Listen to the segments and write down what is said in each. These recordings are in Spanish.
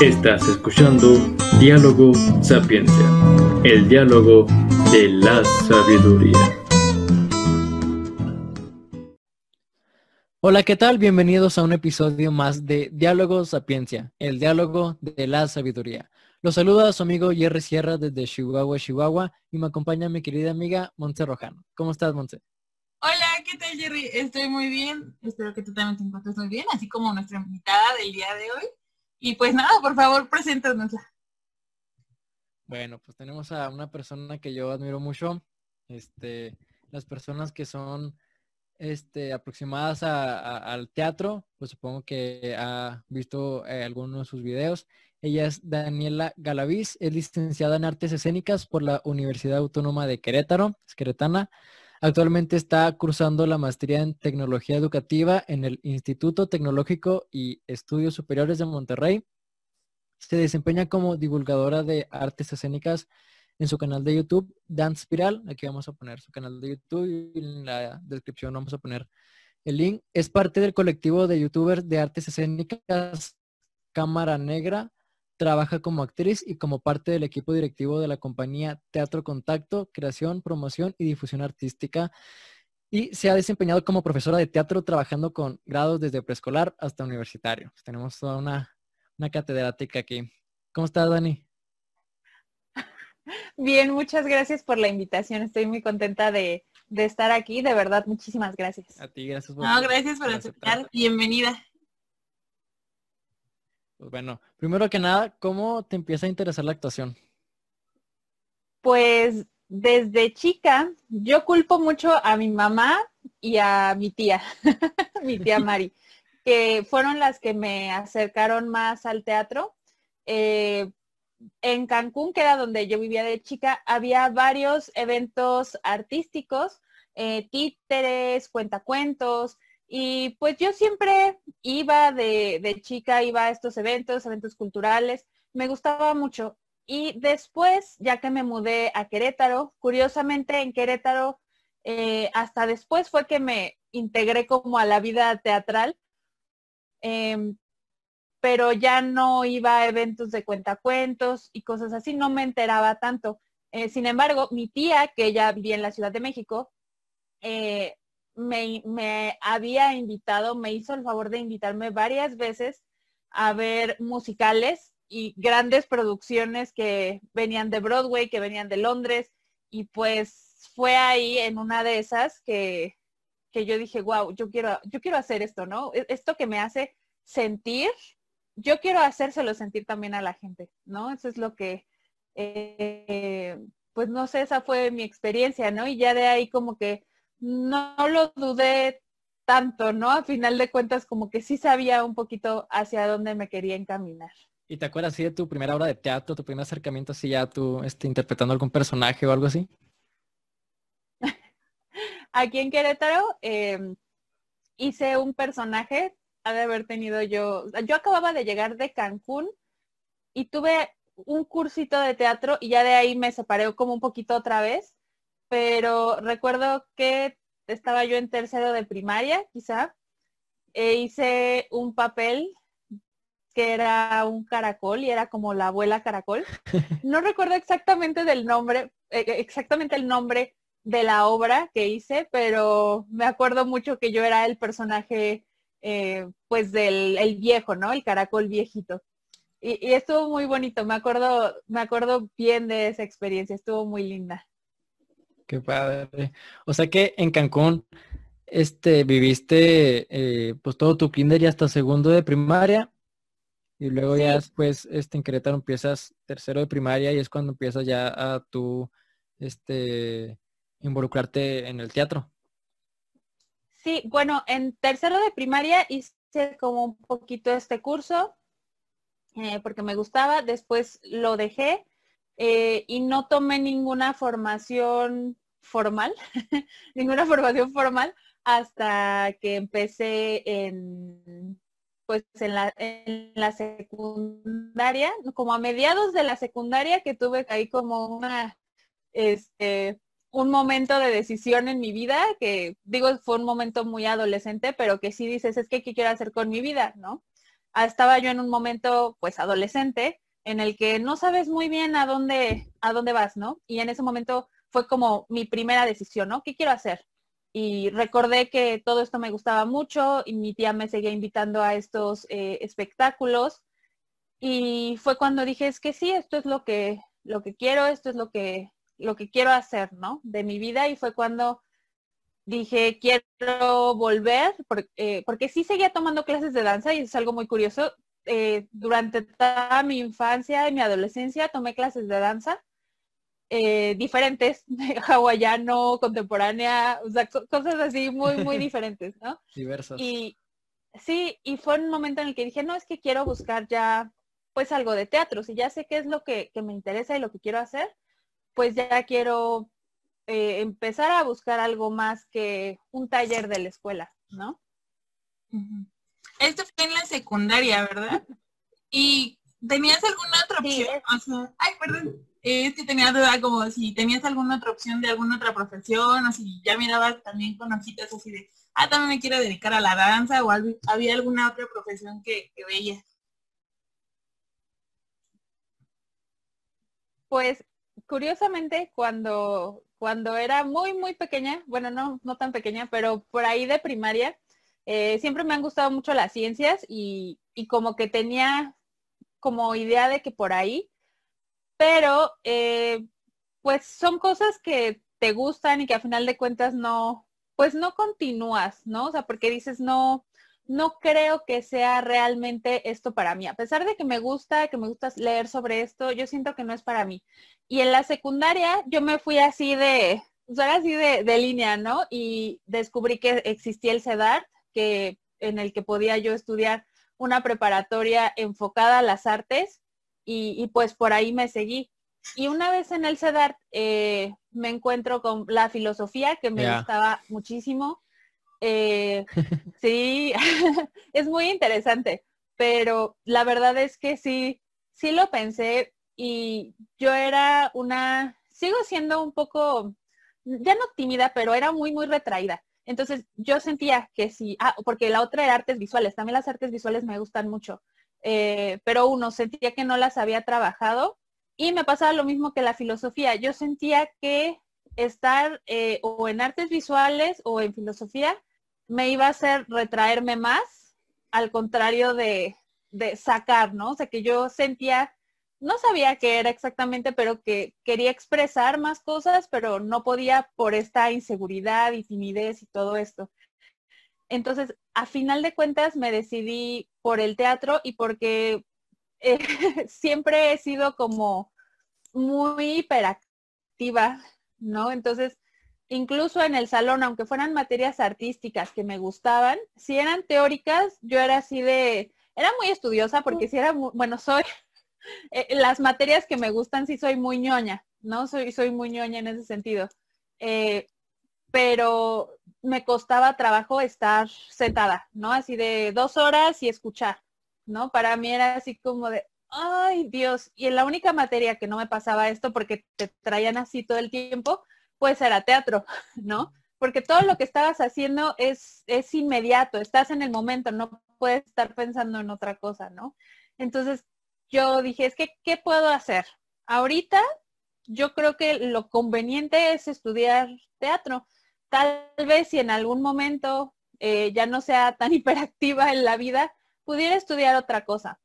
Estás escuchando Diálogo Sapiencia, el diálogo de la sabiduría. Hola, ¿qué tal? Bienvenidos a un episodio más de Diálogo Sapiencia, el diálogo de la sabiduría. Los saluda a su amigo Jerry Sierra desde Chihuahua, Chihuahua, y me acompaña mi querida amiga Montse Rojano. ¿Cómo estás, Montse? Hola, ¿qué tal, Jerry? Estoy muy bien. Espero que tú también te encuentres muy bien, así como nuestra invitada del día de hoy. Y pues nada, por favor, preséntanosla. Bueno, pues tenemos a una persona que yo admiro mucho. Este, las personas que son este, aproximadas al teatro, pues supongo que ha visto eh, algunos de sus videos. Ella es Daniela Galaviz, es licenciada en Artes Escénicas por la Universidad Autónoma de Querétaro, es queretana. Actualmente está cursando la maestría en tecnología educativa en el Instituto Tecnológico y Estudios Superiores de Monterrey. Se desempeña como divulgadora de artes escénicas en su canal de YouTube, Dance Spiral. Aquí vamos a poner su canal de YouTube y en la descripción vamos a poner el link. Es parte del colectivo de youtubers de artes escénicas Cámara Negra Trabaja como actriz y como parte del equipo directivo de la compañía Teatro Contacto, Creación, Promoción y Difusión Artística. Y se ha desempeñado como profesora de teatro trabajando con grados desde preescolar hasta universitario. Tenemos toda una, una catedrática aquí. ¿Cómo estás, Dani? Bien, muchas gracias por la invitación. Estoy muy contenta de, estar aquí. De verdad, muchísimas gracias. A ti, gracias por No, gracias por aceptar. Bienvenida. Pues bueno, primero que nada, ¿cómo te empieza a interesar la actuación? Pues desde chica, yo culpo mucho a mi mamá y a mi tía, mi tía Mari, que fueron las que me acercaron más al teatro. Eh, en Cancún, que era donde yo vivía de chica, había varios eventos artísticos, eh, títeres, cuentacuentos, y pues yo siempre iba de, chica, iba a estos eventos, eventos culturales, me gustaba mucho. Y después, ya que me mudé a Querétaro, curiosamente en Querétaro, eh, hasta después fue que me integré como a la vida teatral, em, pero ya no iba a eventos de cuentacuentos y cosas así, no me enteraba tanto. Eh, sin embargo, mi tía, que ella vivía en la Ciudad de México, me, había invitado, me hizo el favor de invitarme varias veces a ver musicales y grandes producciones que venían de Broadway, que venían de Londres, y pues fue ahí en una de esas que, yo dije, wow, yo quiero, yo quiero hacer esto, ¿no? E, esto que me hace sentir, yo quiero hacérselo sentir también a la gente, ¿no? Eso es lo que, eh, pues no sé, esa fue mi experiencia, ¿no? Y ya de ahí como que no lo dudé tanto, ¿no? A final de cuentas, como que sí sabía un poquito hacia dónde me quería encaminar. ¿Y te acuerdas así de tu primera obra de teatro, tu primer acercamiento así ya tú este, interpretando algún personaje o algo así? Aquí en Querétaro em, hice un personaje, ha de haber tenido yo, yo acababa de llegar de Cancún y tuve un cursito de teatro y ya de ahí me separé como un poquito otra vez pero recuerdo que estaba yo en tercero de primaria, quizá, e hice un papel que era un caracol y era como la abuela caracol. No recuerdo exactamente del nombre, eh, exactamente el nombre de la obra que hice, pero me acuerdo mucho que yo era el personaje, eh, pues del el viejo, ¿no? El caracol viejito. Y, y, estuvo muy bonito, me acuerdo, me acuerdo bien de esa experiencia, estuvo muy linda. Qué padre. O sea que en Cancún este, viviste eh, pues todo tu kinder y hasta segundo de primaria y luego ya después este, en Querétaro empiezas tercero de primaria y es cuando empiezas ya a tu este, involucrarte en el teatro. Sí, bueno, en tercero de primaria hice como un poquito este curso eh, porque me gustaba, después lo dejé eh, y no tomé ninguna formación formal, ninguna formación formal hasta que empecé en pues en la, en la secundaria, como a mediados de la secundaria que tuve ahí como una este un momento de decisión en mi vida, que digo fue un momento muy adolescente, pero que sí dices, es que qué quiero hacer con mi vida, ¿no? ah, estaba yo en un momento pues adolescente en el que no sabes muy bien a dónde, a dónde vas, ¿no? Y en ese momento fue como mi primera decisión, ¿no? ¿Qué quiero hacer? Y recordé que todo esto me gustaba mucho y mi tía me seguía invitando a estos eh, espectáculos. Y fue cuando dije, es que sí, esto es lo que, lo que quiero, esto es lo que, lo que quiero hacer, ¿no? De mi vida. Y fue cuando dije, quiero volver, porque, eh, porque sí seguía tomando clases de danza y es algo muy curioso. Eh, durante toda mi infancia y mi adolescencia tomé clases de danza eh, diferentes, hawaiano, contemporánea, o sea, cosas así muy, muy diferentes, ¿no? Diversas. Y sí, y fue un momento en el que dije, no, es que quiero buscar ya pues algo de teatro, si ya sé qué es lo que, que me interesa y lo que quiero hacer, pues ya quiero eh, empezar a buscar algo más que un taller de la escuela, ¿no? Esto fue en la secundaria, ¿verdad? ¿Y tenías alguna otra opción? ay, perdón. Es que tenía duda como si tenías alguna otra opción de alguna otra profesión o si ya mirabas también con hojitas así de, ah, también me quiero dedicar a la danza o había alguna otra profesión que, que veías. Pues curiosamente cuando, cuando era muy, muy pequeña, bueno, no, no tan pequeña, pero por ahí de primaria, eh, siempre me han gustado mucho las ciencias y, como que tenía como idea de que por ahí, pero eh, pues son cosas que te gustan y que a final de cuentas no, pues no continúas, ¿no? O sea, porque dices, no, no creo que sea realmente esto para mí. A pesar de que me gusta, que me gusta leer sobre esto, yo siento que no es para mí. Y en la secundaria yo me fui así de, pues así de, de línea, ¿no? Y descubrí que existía el CEDAR que, en el que podía yo estudiar una preparatoria enfocada a las artes y, pues por ahí me seguí. Y una vez en el CEDAR eh, me encuentro con la filosofía que me gustaba muchísimo. Eh, sí, es muy interesante, pero la verdad es que sí, sí lo pensé y yo era una, sigo siendo un poco, ya no tímida, pero era muy, muy retraída. Entonces yo sentía que sí, ah, porque la otra era artes visuales, también las artes visuales me gustan mucho, eh, pero uno sentía que no las había trabajado y me pasaba lo mismo que la filosofía. Yo sentía que estar eh, o en artes visuales o en filosofía me iba a hacer retraerme más, al contrario de, de sacar, ¿no? O sea, que yo sentía no sabía qué era exactamente, pero que quería expresar más cosas, pero no podía por esta inseguridad y timidez y todo esto. Entonces, a final de cuentas, me decidí por el teatro y porque eh, siempre he sido como muy hiperactiva, ¿no? Entonces, incluso en el salón, aunque fueran materias artísticas que me gustaban, si eran teóricas, yo era así de, era muy estudiosa porque si era, bueno, soy eh, las materias que me gustan sí soy muy ñoña, ¿no? Soy, soy muy ñoña en ese sentido. Eh, pero me costaba trabajo estar sentada, ¿no? Así de dos horas y escuchar, ¿no? Para mí era así como de, ay Dios, y en la única materia que no me pasaba esto porque te traían así todo el tiempo, pues era teatro, ¿no? Porque todo lo que estabas haciendo es, es inmediato, estás en el momento, no puedes estar pensando en otra cosa, ¿no? Entonces, yo dije, es que, ¿qué puedo hacer? Ahorita yo creo que lo conveniente es estudiar teatro. Tal vez si en algún momento eh, ya no sea tan hiperactiva en la vida, pudiera estudiar otra cosa.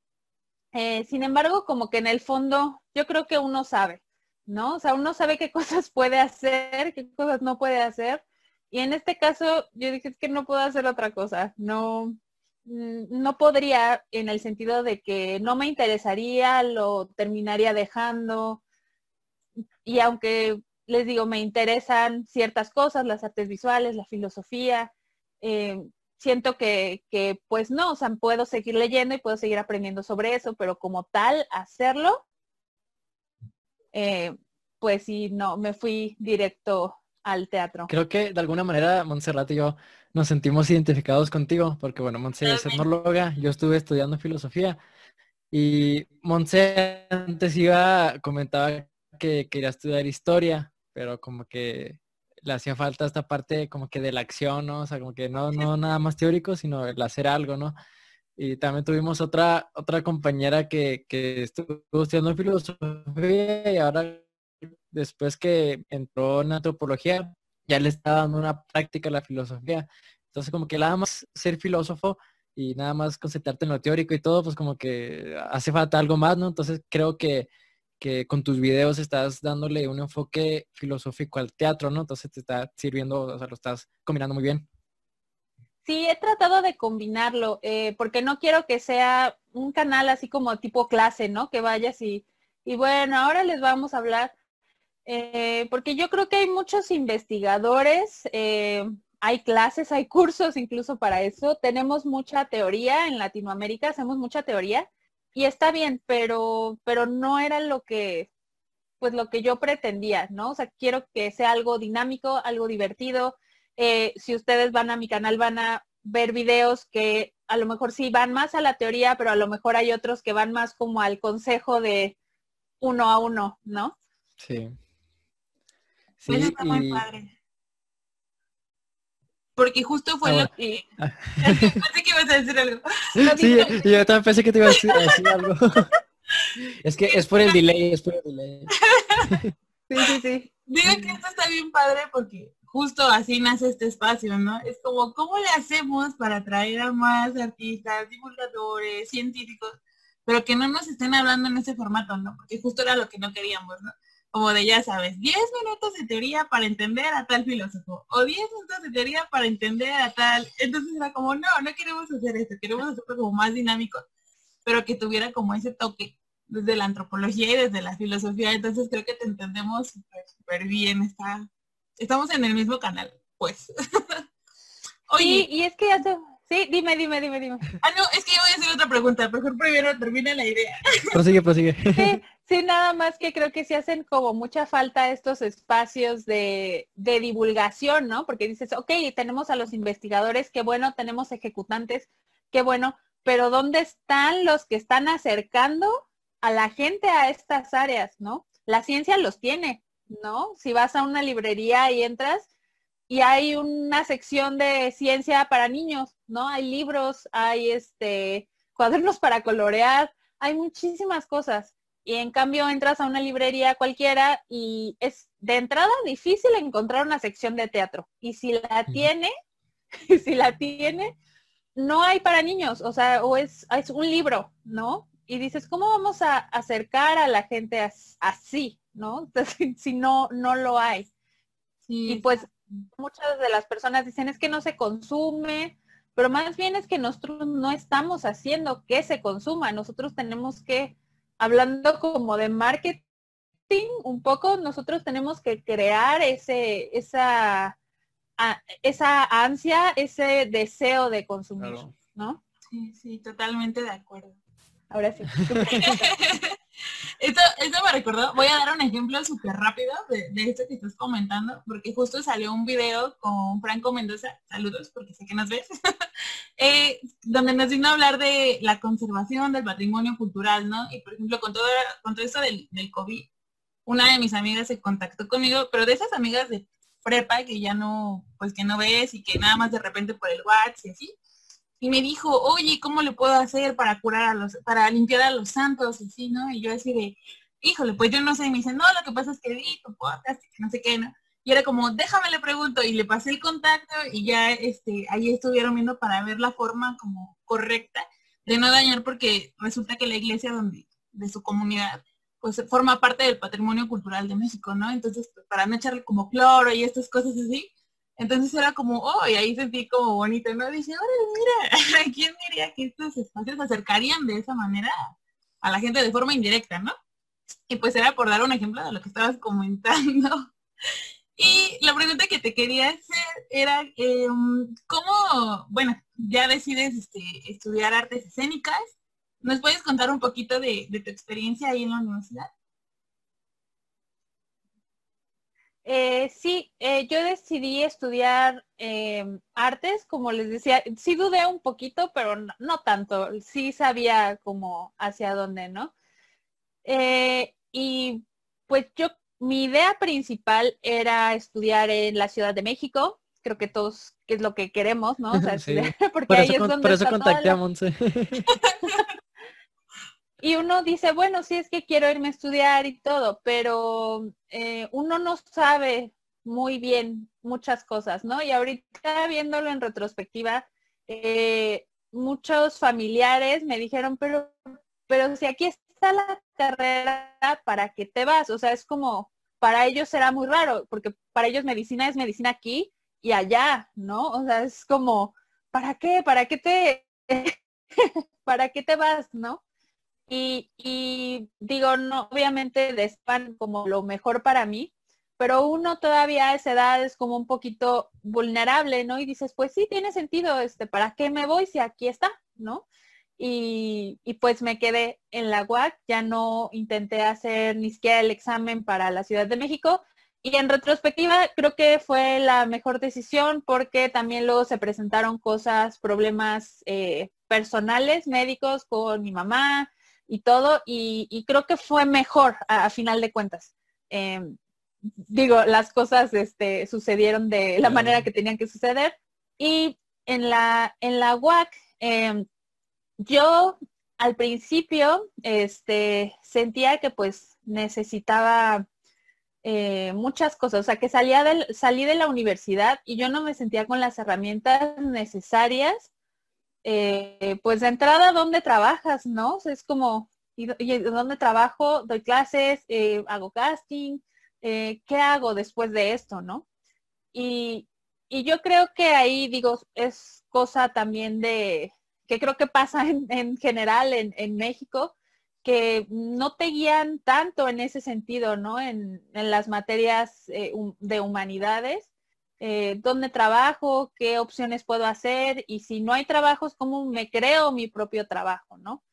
Eh, sin embargo, como que en el fondo, yo creo que uno sabe, ¿no? O sea, uno sabe qué cosas puede hacer, qué cosas no puede hacer. Y en este caso, yo dije, es que no puedo hacer otra cosa. No, no podría en el sentido de que no me interesaría, lo terminaría dejando. Y aunque les digo, me interesan ciertas cosas, las artes visuales, la filosofía, eh, siento que, pues no, o sea, puedo seguir leyendo y puedo seguir aprendiendo sobre eso, pero como tal, hacerlo, eh, pues sí, no, me fui directo al teatro. Creo que de alguna manera, Montserrat y yo nos sentimos identificados contigo, porque bueno, Montse es etnóloga, yo estuve estudiando filosofía y Montse antes iba, comentaba que quería estudiar historia, pero como que le hacía falta esta parte como que de la acción, ¿no? O sea, como que no, no nada más teórico, sino el hacer algo, ¿no? Y también tuvimos otra, otra compañera que, que estuvo estudiando filosofía y ahora después que entró en antropología, ya le está dando una práctica a la filosofía. Entonces como que nada más ser filósofo y nada más concentrarte en lo teórico y todo, pues como que hace falta algo más, ¿no? Entonces creo que, que con tus videos estás dándole un enfoque filosófico al teatro, ¿no? Entonces te está sirviendo, o sea, lo estás combinando muy bien. Sí, he tratado de combinarlo, eh, porque no quiero que sea un canal así como tipo clase, ¿no? Que vayas y, y bueno, ahora les vamos a hablar, eh, porque yo creo que hay muchos investigadores, eh, hay clases, hay cursos incluso para eso, tenemos mucha teoría en Latinoamérica, hacemos mucha teoría y está bien, pero, pero no era lo que, pues lo que yo pretendía, ¿no? O sea, quiero que sea algo dinámico, algo divertido, eh, si ustedes van a mi canal van a ver videos que a lo mejor sí van más a la teoría, pero a lo mejor hay otros que van más como al consejo de uno a uno, ¿no? Sí. Sí, está muy padre. Porque justo fue Ah, lo que... Pensé que ibas a decir algo. Sí, yo también pensé que te iba a decir, a decir algo. es que es por el delay, es por el delay. Sí, sí, sí. Digo que esto está bien padre porque justo así nace este espacio, ¿no? Es como, ¿cómo le hacemos para atraer a más artistas, divulgadores, científicos, pero que no nos estén hablando en ese formato, ¿no? Porque justo era lo que no queríamos, ¿no? Como de, ya sabes, 10 minutos de teoría para entender a tal filósofo, o 10 minutos de teoría para entender a tal. Entonces era como, no, no queremos hacer esto, queremos hacerlo como más dinámico, pero que tuviera como ese toque desde la antropología y desde la filosofía. Entonces creo que te entendemos súper, súper bien. Está, estamos en el mismo canal, pues. Sí, y es que hace... Sí, dime, dime, dime, dime. Ah, no, es que yo voy a hacer otra pregunta. Mejor primero termina la idea. Prosigue, prosigue. Sí, sí, nada más que creo que sí hacen como mucha falta estos espacios de, de divulgación, ¿no? Porque dices, ok, tenemos a los investigadores, qué bueno, tenemos ejecutantes, qué bueno, pero ¿dónde están los que están acercando a la gente a estas áreas, ¿no? La ciencia los tiene, ¿no? Si vas a una librería y entras y hay una sección de ciencia para niños, ¿no? Hay libros, hay este cuadernos para colorear, hay muchísimas cosas. Y en cambio entras a una librería cualquiera y es de entrada difícil encontrar una sección de teatro. Y si la tiene, si la tiene, no hay para niños, o sea, o es, es un libro, ¿no? Y dices, ¿cómo vamos a acercar a la gente as- así, ¿no? Entonces, si no, no lo hay. Sí, Y pues muchas de las personas dicen es que no se consume, pero más bien es que nosotros no estamos haciendo que se consuma. Nosotros tenemos que, hablando como de marketing un poco, nosotros tenemos que crear ese, esa, a- esa ansia, ese deseo de consumir, Claro. ¿no? sí, sí, totalmente de acuerdo. Ahora sí. Esto, esto me recordó, voy a dar un ejemplo súper rápido de, de esto que estás comentando, porque justo salió un video con Franco Mendoza, saludos porque sé que nos ves, eh, donde nos vino a hablar de la conservación del patrimonio cultural, ¿no? Y por ejemplo, con todo, con todo esto del, del COVID, una de mis amigas se contactó conmigo, pero de esas amigas de prepa que ya no, pues que no ves y que nada más de repente por el WhatsApp y así, y me dijo, oye, ¿cómo le puedo hacer para curar a los, para limpiar a los santos? Y así, ¿no? Y yo así de, híjole, pues yo no sé. Y me dice, no, lo que pasa es que vi tu podcast y que no sé qué, ¿no? Y era como, déjame le pregunto. Y le pasé el contacto y ya este, ahí estuvieron viendo para ver la forma como correcta de no dañar porque resulta que la iglesia donde, de su comunidad, pues forma parte del patrimonio cultural de México, ¿no? Entonces, pues, para no echarle como cloro y estas cosas así, entonces era como, oh, y ahí sentí como bonito, ¿no? Dije, órale, mira, ¿quién diría que estos espacios se acercarían de esa manera a la gente de forma indirecta, ¿no? Y pues era por dar un ejemplo de lo que estabas comentando. Y la pregunta que te quería hacer era, eh, ¿cómo, bueno, ya decides este, estudiar artes escénicas? ¿Nos puedes contar un poquito de tu experiencia ahí en la universidad? Eh, sí, eh, yo decidí estudiar eh, artes, como les decía, sí dudé un poquito, pero no, no tanto, sí sabía como hacia dónde, ¿no? Eh, y pues yo, mi idea principal era estudiar en la Ciudad de México, creo que todos que es lo que queremos, ¿no? O sea, Sí. porque Por ahí eso, es con- donde por eso contacté la- a Monse. Y uno dice, bueno, sí es que quiero irme a estudiar y todo, pero eh, uno no sabe muy bien muchas cosas, ¿no? Y ahorita viéndolo en retrospectiva, eh, muchos familiares me dijeron, pero, pero si aquí está la carrera, ¿para qué te vas? O sea, es como, para ellos será muy raro, porque para ellos medicina es medicina aquí y allá, ¿no? O sea, es como, ¿para qué? ¿Para qué te, para qué te vas, no? Y, digo, no, obviamente despan como lo mejor para mí, pero uno todavía a esa edad es como un poquito vulnerable, ¿no? Y dices, pues sí, tiene sentido, este, ¿para qué me voy si aquí está, ¿no? Y, y pues me quedé en la UAC, ya no intenté hacer ni siquiera el examen para la Ciudad de México. Y en retrospectiva creo que fue la mejor decisión porque también luego se presentaron cosas, problemas eh, personales, médicos con mi mamá, y todo, y, y creo que fue mejor a, a final de cuentas. Eh, digo, las cosas este, sucedieron de la manera que tenían que suceder. Y en la, en la UAC, eh, yo al principio este, sentía que pues necesitaba eh, muchas cosas, o sea, que salía del, salí de la universidad y yo no me sentía con las herramientas necesarias eh, pues de entrada, ¿dónde trabajas? ¿No? Es como, ¿y, dónde trabajo? Doy clases, eh, hago casting, eh, ¿qué hago después de esto? ¿No? Y, yo creo que ahí, digo, es cosa también de, que creo que pasa en, en general en, México, que no te guían tanto en ese sentido, ¿no? En, las materias de humanidades eh, dónde trabajo, qué opciones puedo hacer y si no hay trabajos, cómo me creo mi propio trabajo, ¿no?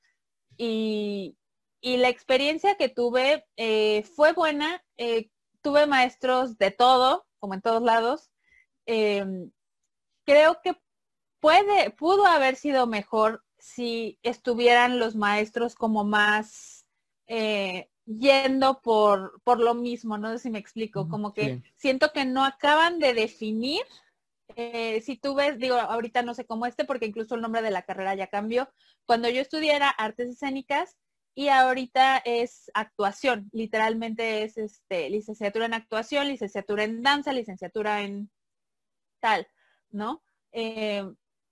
Y, y la experiencia que tuve eh, fue buena. eh, tuve maestros de todo, como en todos lados. Em, creo que puede, pudo haber sido mejor si estuvieran los maestros como más yendo por, por lo mismo, no sé si me explico, como que sí. siento que no acaban de definir. eh, si tú ves, digo, ahorita no sé cómo este, porque incluso el nombre de la carrera ya cambió. Cuando yo estudié era artes escénicas y ahorita es actuación, literalmente es este licenciatura en actuación, licenciatura en danza, licenciatura en tal, ¿no? Eh,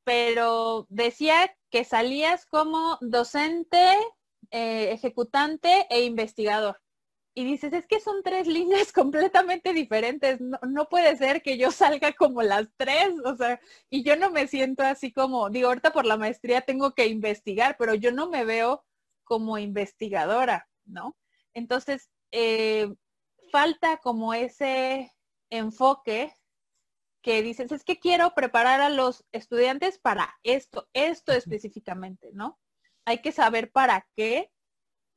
pero decía que salías como docente, eh, ejecutante e investigador. Y dices, es que son tres líneas completamente diferentes. No, no puede ser que yo salga como las tres. O sea, y yo no me siento así como, digo, ahorita por la maestría tengo que investigar, pero yo no me veo como investigadora, ¿no? Entonces, eh, falta como ese enfoque que dices, es que quiero preparar a los estudiantes para esto, esto específicamente, ¿no? Hay que saber para qué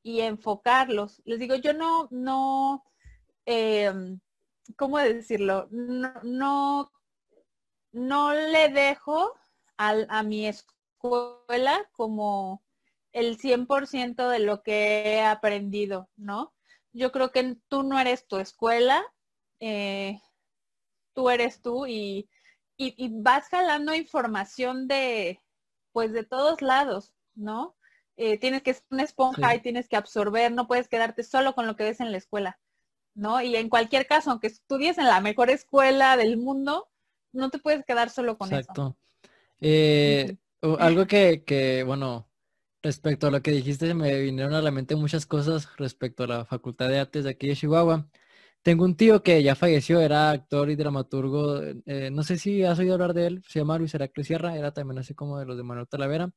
y enfocarlos. Les digo, yo no, no, eh, ¿cómo decirlo? No, no, le dejo al- a mi escuela como el 100% de lo que he aprendido, ¿no? Yo creo que tú no eres tu escuela, eh, tú eres tú y, y, y vas jalando información de, pues de todos lados, ¿no? Eh, tienes que ser una esponja Sí. y tienes que absorber, no puedes quedarte solo con lo que ves en la escuela, ¿no? Y en cualquier caso, aunque estudies en la mejor escuela del mundo, no te puedes quedar solo con eso. Exacto. Eh, o- algo que, que, bueno, respecto a lo que dijiste, me vinieron a la mente muchas cosas respecto a la Facultad de Artes de aquí de Chihuahua. Tengo un tío que ya falleció, era actor y dramaturgo, eh, no sé si has oído hablar de él, se llama Luis Heracles Sierra, era también así como de los de Manuel Talavera.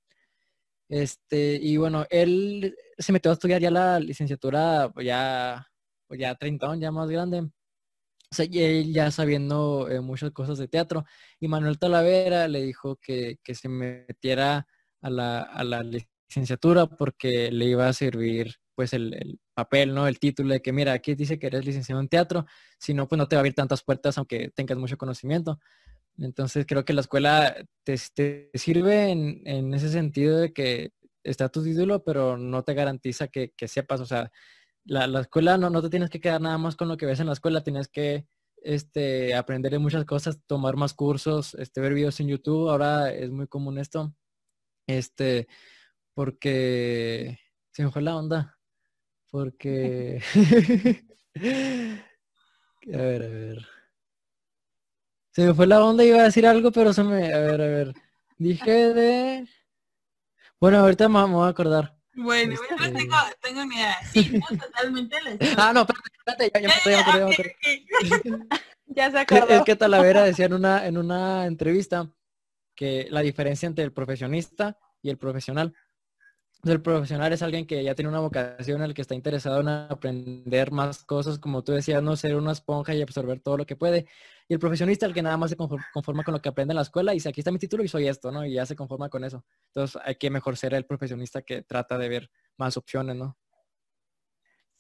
Este, y bueno, él se metió a estudiar ya la licenciatura, pues ya, pues ya treintón, ya más grande. O sea, él ya sabiendo eh, muchas cosas de teatro. Y Manuel Talavera le dijo que, que se metiera a la, a la licenciatura porque le iba a servir pues el, el papel, ¿no? El título de que mira, aquí dice que eres licenciado en teatro, si no, pues no te va a abrir tantas puertas aunque tengas mucho conocimiento. Entonces creo que la escuela te, te sirve en, en ese sentido de que está tu título, pero no te garantiza que, que sepas, o sea, la, la escuela no, no te tienes que quedar nada más con lo que ves en la escuela, tienes que este, aprender muchas cosas, tomar más cursos, este, ver videos en YouTube. Ahora es muy común esto. Este, porque se me fue la onda. Porque a ver, a ver. Se me fue la onda, iba a decir algo, pero se me. A ver, a ver. Dije de. Bueno, ahorita me, voy a acordar. Bueno, este... yo tengo, tengo una idea. Sí, no, totalmente Ah, no, espérate, espérate, ya, ya, ya, ya, ya, ya se acordó. Es que Talavera decía en una, en una entrevista que la diferencia entre el profesionista y el profesional. El profesional es alguien que ya tiene una vocación, el que está interesado en aprender más cosas, como tú decías, no ser una esponja y absorber todo lo que puede. Y el profesionista, el que nada más se conforma con lo que aprende en la escuela y dice, aquí está mi título y soy esto, ¿no? Y ya se conforma con eso. Entonces hay que mejor ser el profesionista que trata de ver más opciones, ¿no?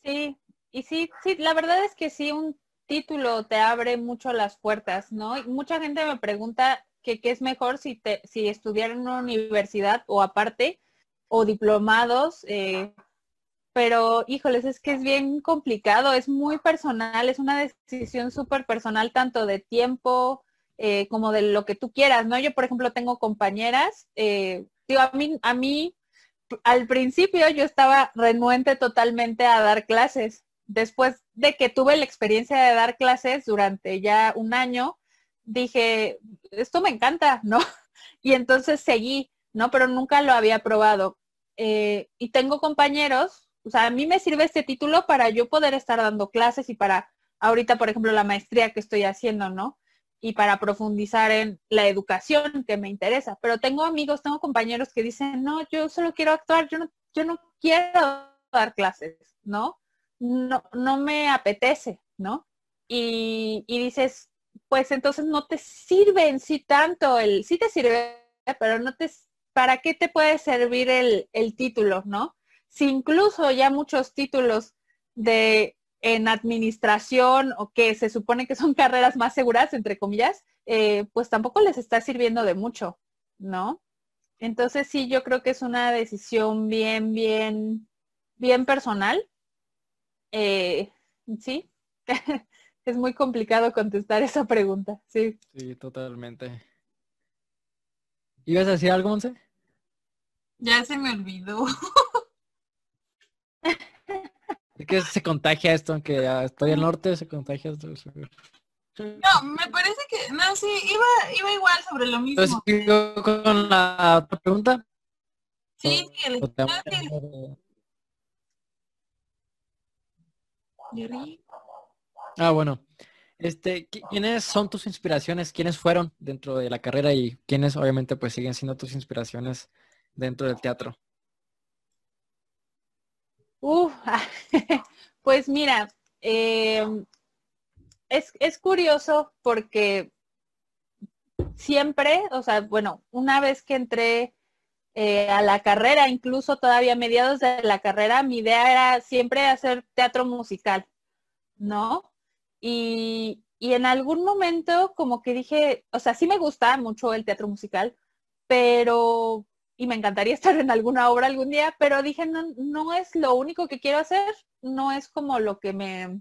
Sí, y sí, sí, la verdad es que sí, un título te abre mucho las puertas, ¿no? Y mucha gente me pregunta que qué es mejor si, te, si estudiar en una universidad o aparte o diplomados, eh, pero híjoles, es que es bien complicado, es muy personal, es una decisión súper personal, tanto de tiempo eh, como de lo que tú quieras, ¿no? Yo, por ejemplo, tengo compañeras, eh, digo, a mí, a mí, al principio yo estaba renuente totalmente a dar clases. Después de que tuve la experiencia de dar clases durante ya un año, dije, esto me encanta, ¿no? Y entonces seguí, ¿no? Pero nunca lo había probado. Eh, y tengo compañeros, o sea, a mí me sirve este título para yo poder estar dando clases y para ahorita, por ejemplo, la maestría que estoy haciendo, ¿no? Y para profundizar en la educación que me interesa. Pero tengo amigos, tengo compañeros que dicen, no, yo solo quiero actuar, yo no, yo no quiero dar clases, ¿no? No, no me apetece, ¿no? Y, y dices, pues entonces no te sirve en sí tanto el, sí te sirve, pero no te ¿para qué te puede servir el, título, no? Si incluso ya muchos títulos de en administración o que se supone que son carreras más seguras, entre comillas, eh, pues tampoco les está sirviendo de mucho, ¿no? Entonces sí, yo creo que es una decisión bien, bien, bien personal. Eh, sí, es muy complicado contestar esa pregunta, sí. Sí, totalmente. ¿Ibas a decir algo, Monse? Ya se me olvidó. Es que se contagia esto, aunque estoy al norte, se contagia esto. No, me parece que, no, sí, iba, iba igual sobre lo mismo. Entonces, con la otra pregunta? Sí, sí, el, Ah, bueno. Este, ¿quiénes son tus inspiraciones? ¿Quiénes fueron dentro de la carrera y quiénes obviamente pues siguen siendo tus inspiraciones dentro del teatro? pues mira, em, es, curioso porque siempre, o sea, bueno, una vez que entré eh, a la carrera, incluso todavía a mediados de la carrera, mi idea era siempre hacer teatro musical, ¿no? Y, y en algún momento como que dije, o sea, sí me gusta mucho el teatro musical, pero y me encantaría estar en alguna obra algún día, pero dije, no, no es lo único que quiero hacer, no es como lo que me,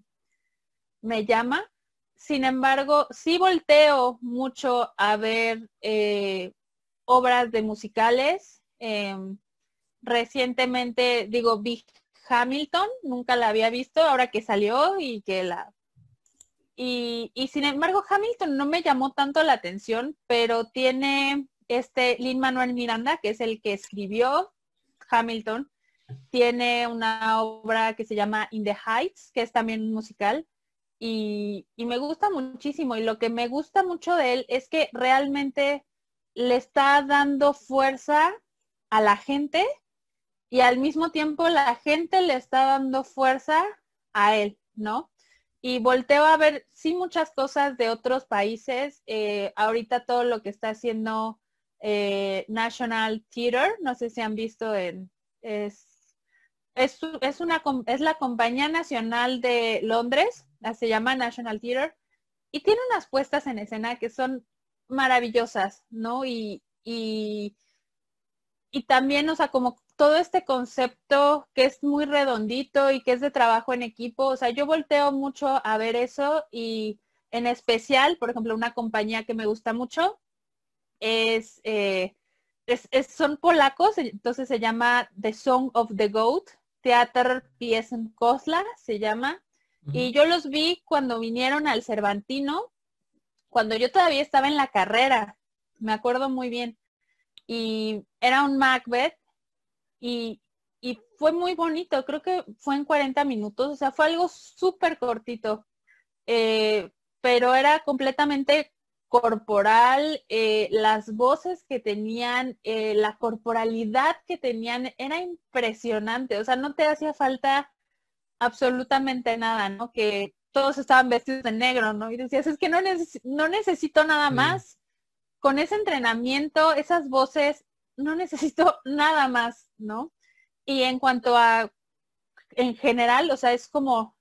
me llama. Sin embargo, sí volteo mucho a ver eh, obras de musicales. Em, recientemente, digo, vi Hamilton, nunca la había visto, ahora que salió y que la... Y, y sin embargo, Hamilton no me llamó tanto la atención, pero tiene este Lin Manuel Miranda, que es el que escribió Hamilton, tiene una obra que se llama In the Heights, que es también un musical, y, me gusta muchísimo. Y lo que me gusta mucho de él es que realmente le está dando fuerza a la gente y al mismo tiempo la gente le está dando fuerza a él, ¿no? Y volteo a ver, sí, muchas cosas de otros países. Eh, ahorita todo lo que está haciendo eh, National Theatre, no sé si han visto en, es, es, una, es la compañía nacional de Londres, se llama National Theatre, y tiene unas puestas en escena que son maravillosas, ¿no? Y, y, y también, o sea, como todo este concepto que es muy redondito y que es de trabajo en equipo, o sea, yo volteo mucho a ver eso y En especial, por ejemplo, una compañía que me gusta mucho es, eh, son polacos, entonces se llama The Song of the Goat, Theater Piesen Kozla se llama. Y yo los vi cuando vinieron al Cervantino, cuando yo todavía estaba en la carrera, me acuerdo muy bien. Y era un Macbeth y, y fue muy bonito, creo que fue en 40 minutos, o sea, fue algo súper cortito, eh, pero era completamente corporal, eh, las voces que tenían, eh, la corporalidad que tenían, era impresionante, o sea, no te hacía falta absolutamente nada, ¿no? Que todos estaban vestidos de negro, ¿no? Y decías, es que no, no necesito nada más. Con ese entrenamiento, esas voces, no necesito nada más, ¿no? Y en cuanto a, en general, o sea, es como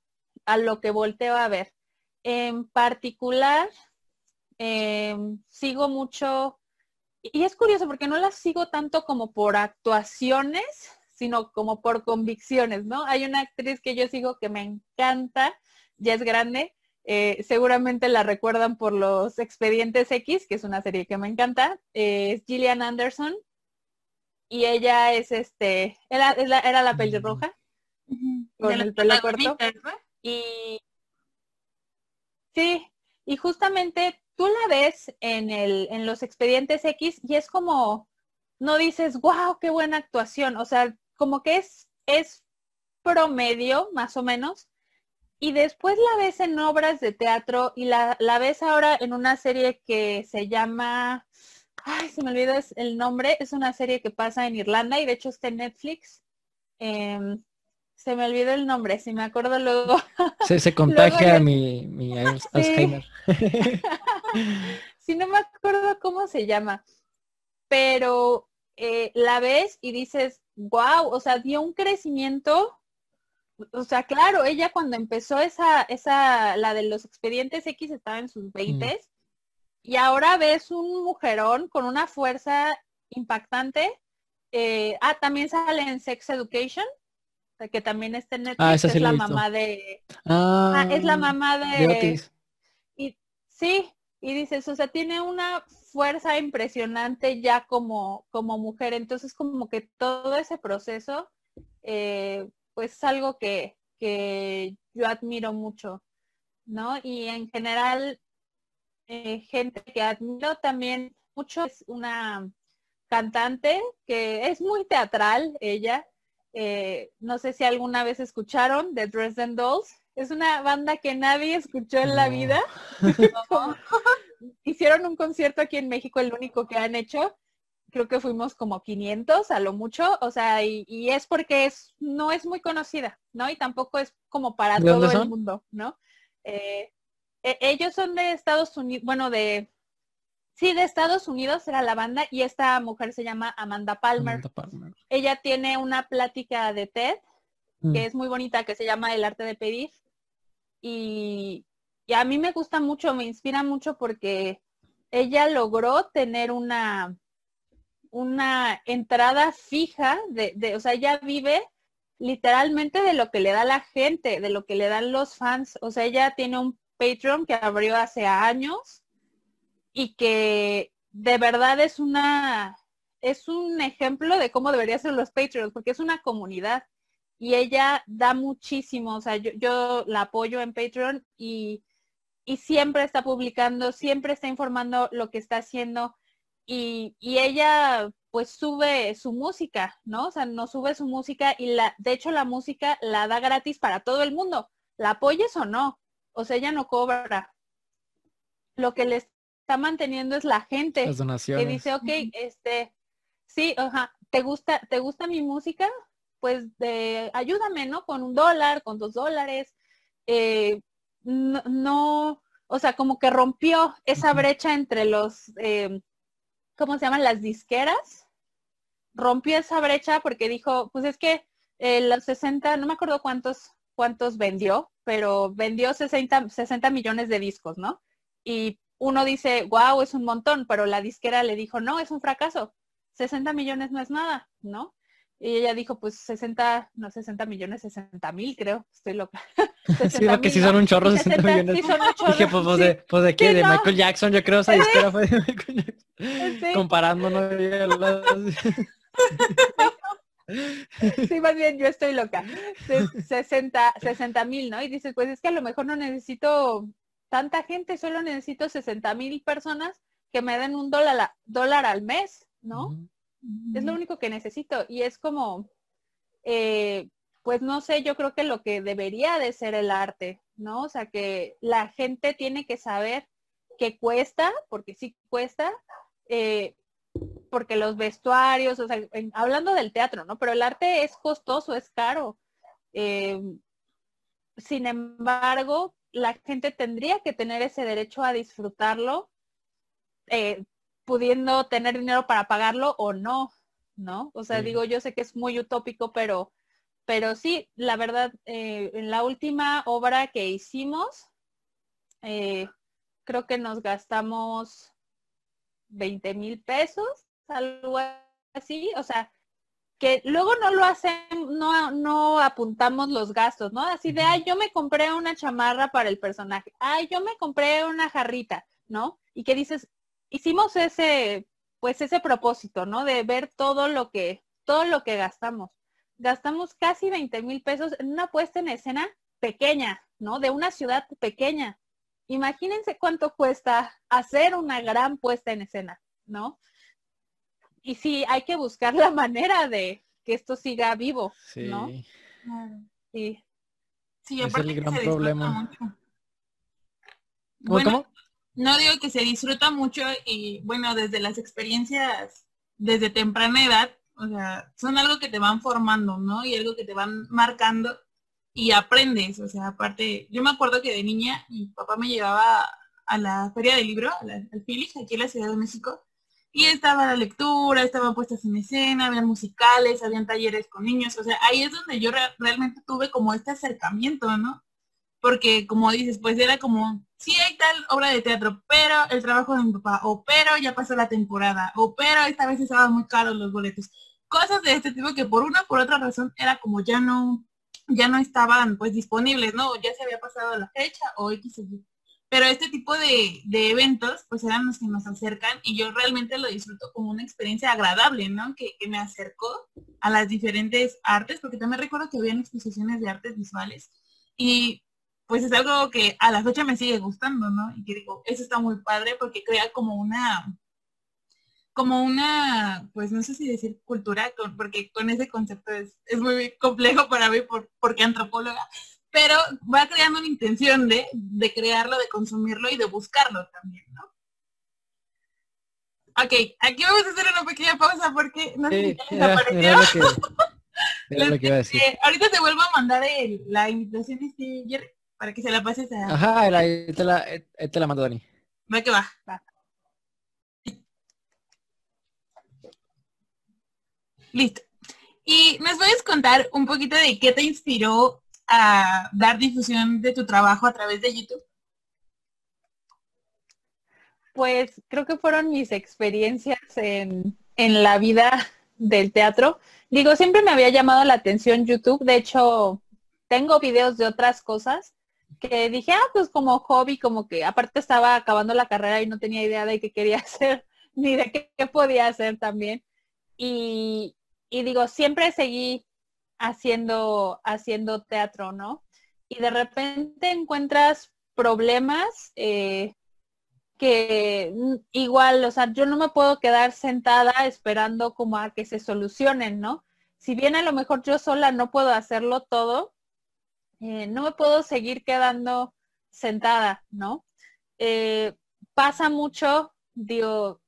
a lo que volteo a ver. En particular, Em, sigo mucho, y es curioso porque no las sigo tanto como por actuaciones, sino como por convicciones, ¿no? Hay una actriz que yo sigo que me encanta, ya es grande, eh, seguramente la recuerdan por los Expedientes X, que es una serie que me encanta, es Gillian Anderson, y ella es este, era, era la pelirroja, con el pelo corto. Y sí, y justamente tú la ves en, el, en los expedientes X y es como, no dices, wow, qué buena actuación. O sea, como que es, es promedio, más o menos. Y después la ves en obras de teatro y la, la ves ahora en una serie que se llama, ay, se me olvidó el nombre, es una serie que pasa en Irlanda y de hecho está en Netflix. Em, se me olvidó el nombre, si me acuerdo luego. Se, se contagia mi, mi Alzheimer. si no me acuerdo cómo se llama, pero eh, la ves y dices, wow, o sea, dio un crecimiento. O sea, claro, ella cuando empezó esa, esa, la de los expedientes X estaba en sus 20 mm. y ahora ves un mujerón con una fuerza impactante. Eh, ah, también sale en Sex Education que también está en ah, Netflix, es la mamá de... Ah, es la mamá de... Y, sí, y dices, o sea, tiene una fuerza impresionante ya como, como mujer, entonces como que todo ese proceso, eh, pues es algo que, que yo admiro mucho, ¿no? Y en general, eh, gente que admiro también mucho es una cantante que es muy teatral, ella, eh, no sé si alguna vez escucharon de Dresden Dolls. Es una banda que nadie escuchó en la vida. Hicieron un concierto aquí en México, el único que han hecho. Creo que fuimos como 500 a lo mucho, o sea, y, es porque es, no es muy conocida, ¿no? Y tampoco es como para todo el mundo, ¿no? Eh, e, ellos son de Estados Unidos, bueno, de Sí, de Estados Unidos era la banda y esta mujer se llama Amanda Palmer. Ella tiene una plática de TED que mm. es muy bonita, que se llama El arte de pedir. Y, a mí me gusta mucho, me inspira mucho porque ella logró tener una, una entrada fija de, de, o sea, ella vive literalmente de lo que le da la gente, de lo que le dan los fans. O sea, ella tiene un Patreon que abrió hace años y que de verdad es una es un ejemplo de cómo debería ser los Patreons, porque es una comunidad y ella da muchísimo, o sea, yo, la apoyo en Patreon y, y, siempre está publicando, siempre está informando lo que está haciendo y, y, ella pues sube su música, ¿no? O sea, no sube su música y la, de hecho la música la da gratis para todo el mundo, la apoyes o no, o sea, ella no cobra. Lo que les está manteniendo es la gente. Que dice, ok, este, sí, ajá, ¿te gusta, ¿te gusta mi música? Pues de, ayúdame, ¿no? Con un dólar, con dos dólares. Eh, no, o sea, como que rompió esa brecha entre los, eh, ¿cómo se llaman? Las disqueras. Rompió esa brecha porque dijo, pues es que eh, los 60, no me acuerdo cuántos, cuántos vendió, pero vendió 60, 60 millones de discos, ¿no? Y uno dice, wow, es un montón, pero la disquera le dijo, no, es un fracaso. 60 millones no es nada, ¿no? Y ella dijo, pues 60, no 60 millones, 60 mil creo, estoy loca. Sí, porque sí son un chorro, 60 millones. Sí son un chorro, Dije, pues, pues, sí. de, pues de qué, Sí, de no. Michael Jackson, yo creo esa historia fue de Michael Jackson. Comparándonos. Sí, más bien yo estoy loca. Se- 60 60 mil, ¿no? Y dices, pues es que a lo mejor no necesito tanta gente, solo necesito 60 mil personas que me den un dólar, dólar al mes, ¿no? Es lo único que necesito. Y es como, eh, pues no sé, yo creo que lo que debería de ser el arte, ¿no? O sea, que la gente tiene que saber que cuesta, porque sí cuesta, eh, porque los vestuarios, o sea, en- hablando del teatro, ¿no? Pero el arte es costoso, es caro. Eh, sin embargo, la gente tendría que tener ese derecho a disfrutarlo, eh, pudiendo tener dinero para pagarlo o no, ¿no? O sea, Sí. digo, yo sé que es muy utópico, pero, pero sí, la verdad, eh, en la última obra que hicimos, eh, creo que nos gastamos 20 mil pesos, algo así, o sea, que luego no lo hacen, no, no apuntamos los gastos, ¿no? Así de, ay, yo me compré una chamarra para el personaje, ay, yo me compré una jarrita, ¿no? Y que dices, hicimos ese, pues ese propósito, ¿no? De ver todo lo que, todo lo que gastamos. Gastamos casi 20 mil pesos en una puesta en escena pequeña, ¿no? De una ciudad pequeña. Imagínense cuánto cuesta hacer una gran puesta en escena, ¿no? Y sí, hay que buscar la manera de que esto siga vivo, Sí. ¿no? Claro. Sí. Sí, Es el que gran problema. mucho. ¿Cómo, Bueno, cómo? No digo que se disfruta mucho y bueno, desde las experiencias desde temprana edad, o sea, son algo que te van formando, ¿no? Y algo que te van marcando y aprendes, o sea, aparte, yo me acuerdo que de niña mi papá me llevaba a la feria del libro, al Phillips, aquí en la Ciudad de México, y estaba la lectura, estaban puestas en escena, habían musicales, habían talleres con niños, o sea, ahí es donde yo re- realmente tuve como este acercamiento, ¿no? Porque como dices, pues era como, sí hay tal obra de teatro, pero el trabajo de mi papá, o pero ya pasó la temporada, o pero esta vez estaban muy caros los boletos. Cosas de este tipo que por una o por otra razón era como ya no, ya no estaban pues disponibles, ¿no? Ya se había pasado la fecha o X. Pero este tipo de, de eventos pues eran los que nos acercan y yo realmente lo disfruto como una experiencia agradable, ¿no? Que, que me acercó a las diferentes artes, porque también recuerdo que habían exposiciones de artes visuales y pues es algo que a la fecha me sigue gustando, ¿no? Y que digo, eso está muy padre porque crea como una, como una, pues no sé si decir cultura, porque con ese concepto es, es muy complejo para mí por, porque antropóloga, pero va creando una intención de, de crearlo, de consumirlo y de buscarlo también, ¿no? Ok, aquí vamos a hacer una pequeña pausa porque no sé si desapareció. Eh, ahorita te vuelvo a mandar el- la invitación este, Jerry, para que se la pases a... Ajá, ahí te la, te la mando, Dani. Va que va. Va. Listo. Y nos puedes contar un poquito de qué te inspiró a dar difusión de tu trabajo a través de YouTube. Pues creo que fueron mis experiencias en, en la vida del teatro. Digo, siempre me había llamado la atención YouTube. De hecho, tengo videos de otras cosas que dije, ah, pues como hobby, como que aparte estaba acabando la carrera y no tenía idea de qué quería hacer, ni de qué, podía hacer también. Y, y digo, siempre seguí haciendo, haciendo teatro, ¿no? Y de repente encuentras problemas eh, que igual, o sea, yo no me puedo quedar sentada esperando como a que se solucionen, ¿no? Si bien a lo mejor yo sola no puedo hacerlo todo, eh, no me puedo seguir quedando sentada, ¿no? Eh, pasa mucho, digo,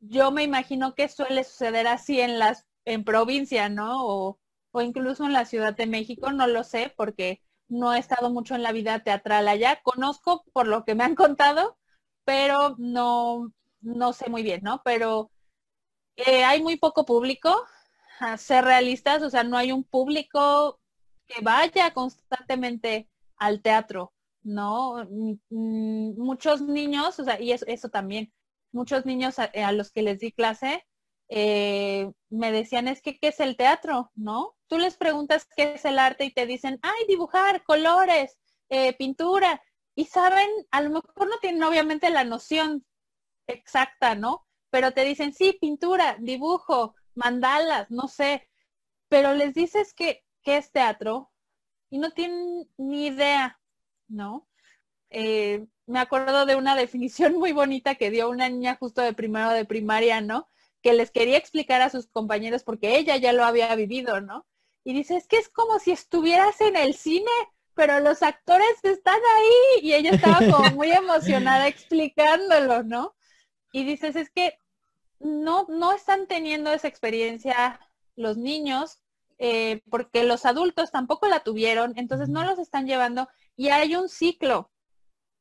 yo me imagino que suele suceder así en las, en provincia, ¿no? O, o incluso en la Ciudad de México, no lo sé, porque no he estado mucho en la vida teatral allá. Conozco por lo que me han contado, pero no, no sé muy bien, ¿no? Pero eh, hay muy poco público, a ser realistas, o sea, no hay un público que vaya constantemente al teatro, ¿no? Mm, Muchos niños, o sea, y eso, también, muchos niños a, a los que les di clase, eh, me decían, es que, ¿qué es el teatro? ¿No? Tú les preguntas qué es el arte y te dicen, ay, dibujar, colores, eh, pintura. Y saben, a lo mejor no tienen obviamente la noción exacta, ¿no? Pero te dicen, sí, pintura, dibujo, mandalas, no sé. Pero les dices que, que es teatro y no tienen ni idea, ¿no? Eh, me acuerdo de una definición muy bonita que dio una niña justo de primero de primaria, ¿no? Que les quería explicar a sus compañeros porque ella ya lo había vivido, ¿no? Y dice, es que es como si estuvieras en el cine, pero los actores están ahí. Y ella estaba como muy emocionada explicándolo, ¿no? Y dices, es que no, no están teniendo esa experiencia los niños, eh, porque los adultos tampoco la tuvieron, entonces no los están llevando y hay un ciclo,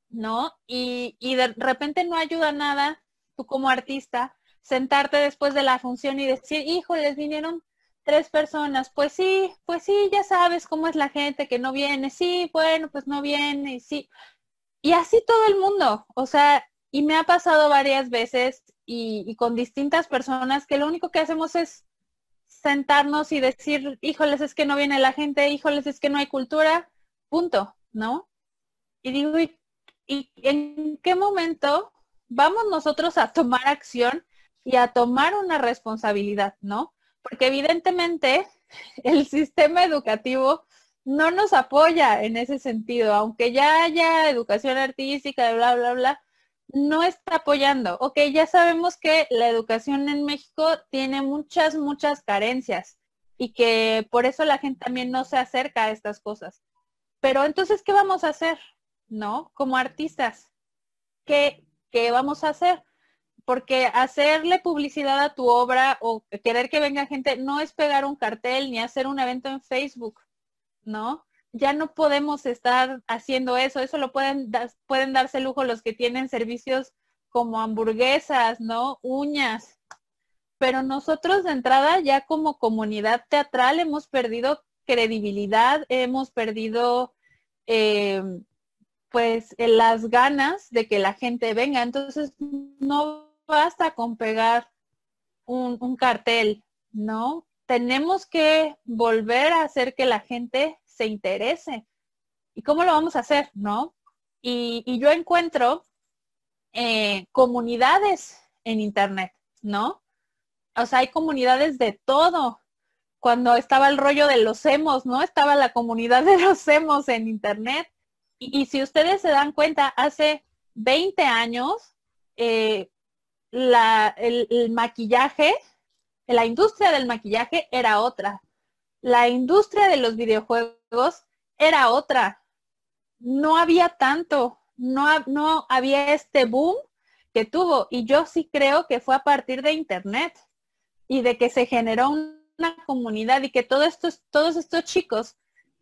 ¿no? Y, y de repente no ayuda nada, tú como artista, sentarte después de la función y decir, les vinieron tres personas, pues sí, pues sí, ya sabes cómo es la gente que no viene, sí, bueno, pues no viene, sí. Y así todo el mundo, o sea, y me ha pasado varias veces y, y, con distintas personas que lo único que hacemos es sentarnos y decir, híjoles, es que no viene la gente, híjoles, es que no hay cultura, punto, ¿no? Y digo, ¿y, en qué momento vamos nosotros a tomar acción y a tomar una responsabilidad, ¿no? Porque evidentemente el sistema educativo no nos apoya en ese sentido, aunque ya haya educación artística, bla, bla, bla, no está apoyando. Ok, ya sabemos que la educación en México tiene muchas, muchas carencias y que por eso la gente también no se acerca a estas cosas. Pero entonces, ¿qué vamos a hacer? ¿No? Como artistas, ¿qué, qué vamos a hacer? Porque hacerle publicidad a tu obra o querer que venga gente no es pegar un cartel ni hacer un evento en Facebook, ¿no? Ya no podemos estar haciendo eso. Eso lo pueden, pueden darse lujo los que tienen servicios como hamburguesas, ¿no? Uñas. Pero nosotros de entrada ya como comunidad teatral hemos perdido credibilidad, hemos perdido eh, pues las ganas de que la gente venga. Entonces no basta con pegar un, un cartel, ¿no? Tenemos que volver a hacer que la gente se interese. ¿Y cómo lo vamos a hacer? ¿No? Y, yo encuentro eh, comunidades en Internet, ¿no? O sea, hay comunidades de todo. Cuando estaba el rollo de los hemos, ¿no? Estaba la comunidad de los hemos en Internet. Y, si ustedes se dan cuenta, hace 20 años, eh, la, el maquillaje, la industria del maquillaje era otra la industria de los videojuegos era otra. No había tanto, no, no había este boom que tuvo. Y yo sí creo que fue a partir de Internet y de que se generó una comunidad y que todos estos, todos estos chicos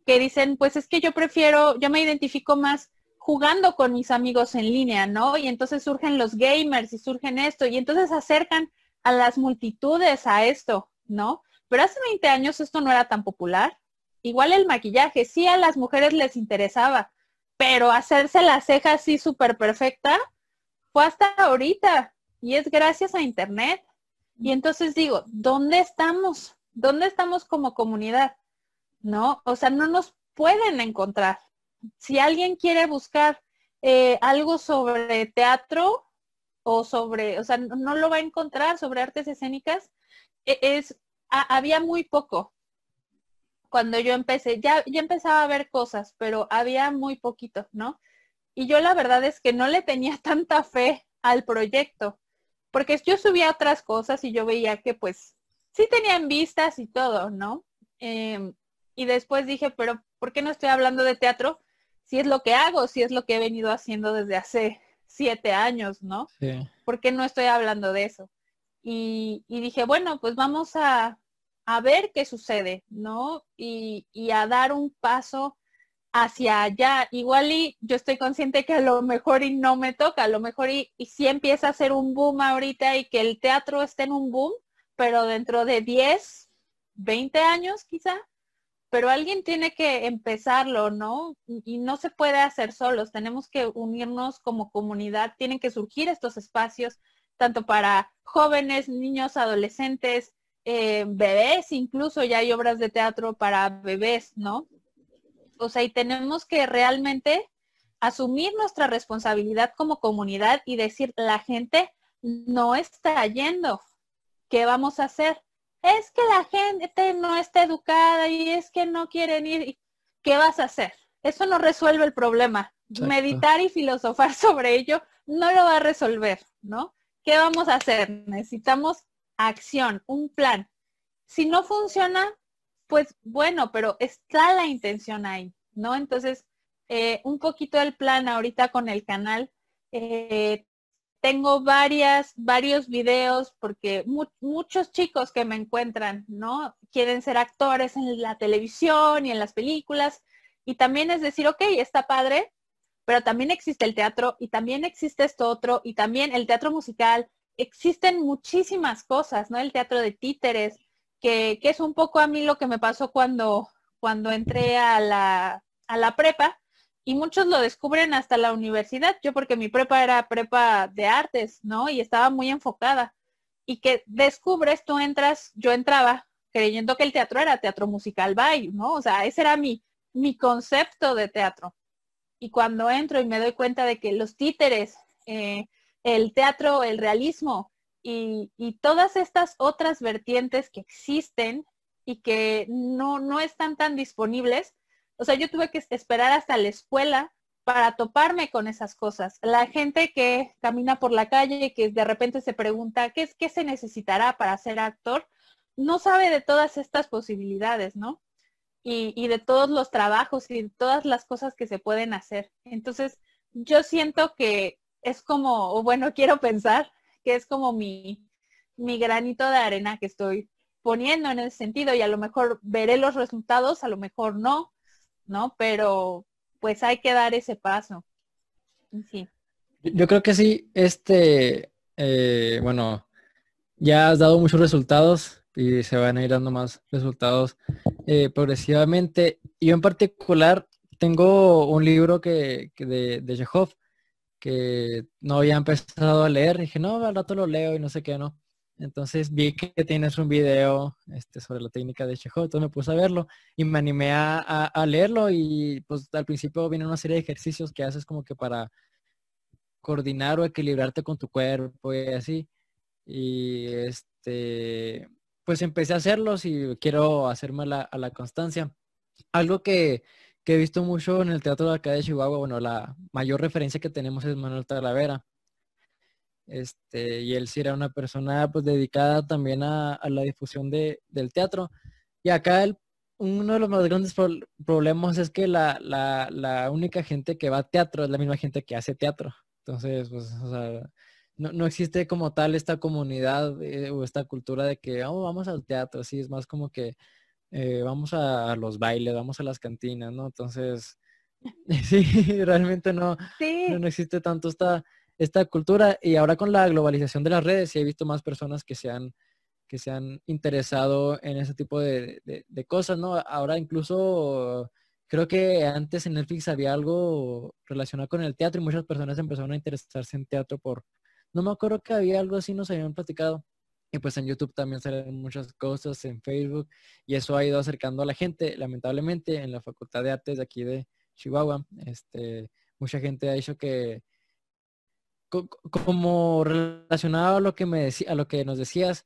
que dicen, pues es que yo prefiero, yo me identifico más jugando con mis amigos en línea, ¿no? Y entonces surgen los gamers y surgen esto y entonces acercan a las multitudes a esto, ¿no? Pero hace 20 años esto no era tan popular. Igual el maquillaje, sí a las mujeres les interesaba, pero hacerse la ceja así súper perfecta fue hasta ahorita y es gracias a Internet. Y entonces digo, ¿dónde estamos? ¿Dónde estamos como comunidad? ¿No? O sea, no nos pueden encontrar. Si alguien quiere buscar eh, algo sobre teatro o sobre, o sea, no lo va a encontrar sobre artes escénicas, e, había muy poco cuando yo empecé. Ya, ya empezaba a ver cosas, pero había muy poquito, ¿no? Y yo la verdad es que no le tenía tanta fe al proyecto, porque yo subía otras cosas y yo veía que pues sí tenían vistas y todo, ¿no? Em, y después dije, pero ¿por qué no estoy hablando de teatro? Si es lo que hago, si es lo que he venido haciendo desde hace siete años, ¿no? Sí. ¿Por qué no estoy hablando de eso? Y, dije, bueno, pues vamos a, ver qué sucede, ¿no? Y, a dar un paso hacia allá. Igual y yo estoy consciente que a lo mejor y no me toca, a lo mejor y, y sí empieza a ser un boom ahorita y que el teatro esté en un boom, pero dentro de 10, 20 años quizá, pero alguien tiene que empezarlo, ¿no? Y no se puede hacer solos, tenemos que unirnos como comunidad, tienen que surgir estos espacios, tanto para jóvenes, niños, adolescentes, eh, bebés, incluso ya hay obras de teatro para bebés, ¿no? O sea, y tenemos que realmente asumir nuestra responsabilidad como comunidad y decir, la gente no está yendo, ¿qué vamos a hacer? Es que la gente no está educada y es que no quieren ir. ¿Qué vas a hacer? Eso no resuelve el problema. Meditar y filosofar sobre ello no lo va a resolver, ¿no? ¿Qué vamos a hacer? Necesitamos acción, un plan. Si no funciona, pues bueno, pero está la intención ahí, ¿no? Entonces, eh, un poquito el plan ahorita con el canal. Eh, tengo varias, varios videos porque muchos chicos que me encuentran, ¿no? Quieren ser actores en la televisión y en las películas. Y también es decir, ok, está padre, pero también existe el teatro y también existe esto otro y también el teatro musical. Existen muchísimas cosas, ¿no? El teatro de títeres, que, que es un poco a mí lo que me pasó cuando, cuando entré a la, a la prepa y muchos lo descubren hasta la universidad. Yo porque mi prepa era prepa de artes, ¿no? Y estaba muy enfocada. Y que descubres, tú entras, yo entraba creyendo que el teatro era teatro musical bye, ¿no? O sea, ese era mi, mi concepto de teatro. Y cuando entro y me doy cuenta de que los títeres, eh, el teatro, el realismo y, y, todas estas otras vertientes que existen y que no, no están tan disponibles, o sea, yo tuve que esperar hasta la escuela para toparme con esas cosas. La gente que camina por la calle, que de repente se pregunta, ¿qué, qué se necesitará para ser actor? No sabe de todas estas posibilidades, ¿no? Y, de todos los trabajos y de todas las cosas que se pueden hacer. Entonces, yo siento que es como, o bueno, quiero pensar que es como mi, mi granito de arena que estoy poniendo en ese sentido y a lo mejor veré los resultados, a lo mejor no, ¿no? Pero pues hay que dar ese paso. Sí. Yo creo que sí, este, eh, bueno, ya has dado muchos resultados y se van a ir dando más resultados eh, progresivamente. Yo en particular tengo un libro que, de, de Chekhov que no había empezado a leer. dije, no, al rato lo leo y no sé qué, ¿no? Entonces vi que tienes un video este, sobre la técnica de Chekhov, entonces me puse a verlo y me animé a, leerlo y pues al principio viene una serie de ejercicios que haces como que para coordinar o equilibrarte con tu cuerpo y así. Y este, pues empecé a hacerlos y quiero hacerme a la constancia. Algo que, he visto mucho en el teatro de acá de Chihuahua, bueno, la mayor referencia que tenemos es Manuel Talavera este, y él sí era una persona pues dedicada también a, la difusión de, del teatro. Y acá uno de los más grandes problemas es que la, la, única gente que va a teatro es la misma gente que hace teatro. Entonces, pues, o sea, no, no existe como tal esta comunidad eh, o esta cultura de que oh, vamos al teatro, sí, es más como que eh, vamos a, los bailes, vamos a las cantinas, ¿no? Entonces, sí, realmente no, no, no existe tanto esta, esta cultura y ahora con la globalización de las redes sí he visto más personas que se han, que se han interesado en ese tipo de, cosas, ¿no? Ahora incluso creo que antes en Netflix había algo relacionado con el teatro y muchas personas empezaron a interesarse en teatro por, no me acuerdo que había algo así, nos habían platicado. Y pues en YouTube también salen muchas cosas, en Facebook, y eso ha ido acercando a la gente. Lamentablemente, en la Facultad de Artes de aquí de Chihuahua, este, mucha gente ha dicho que, como relacionado a lo que me decía, lo que nos decías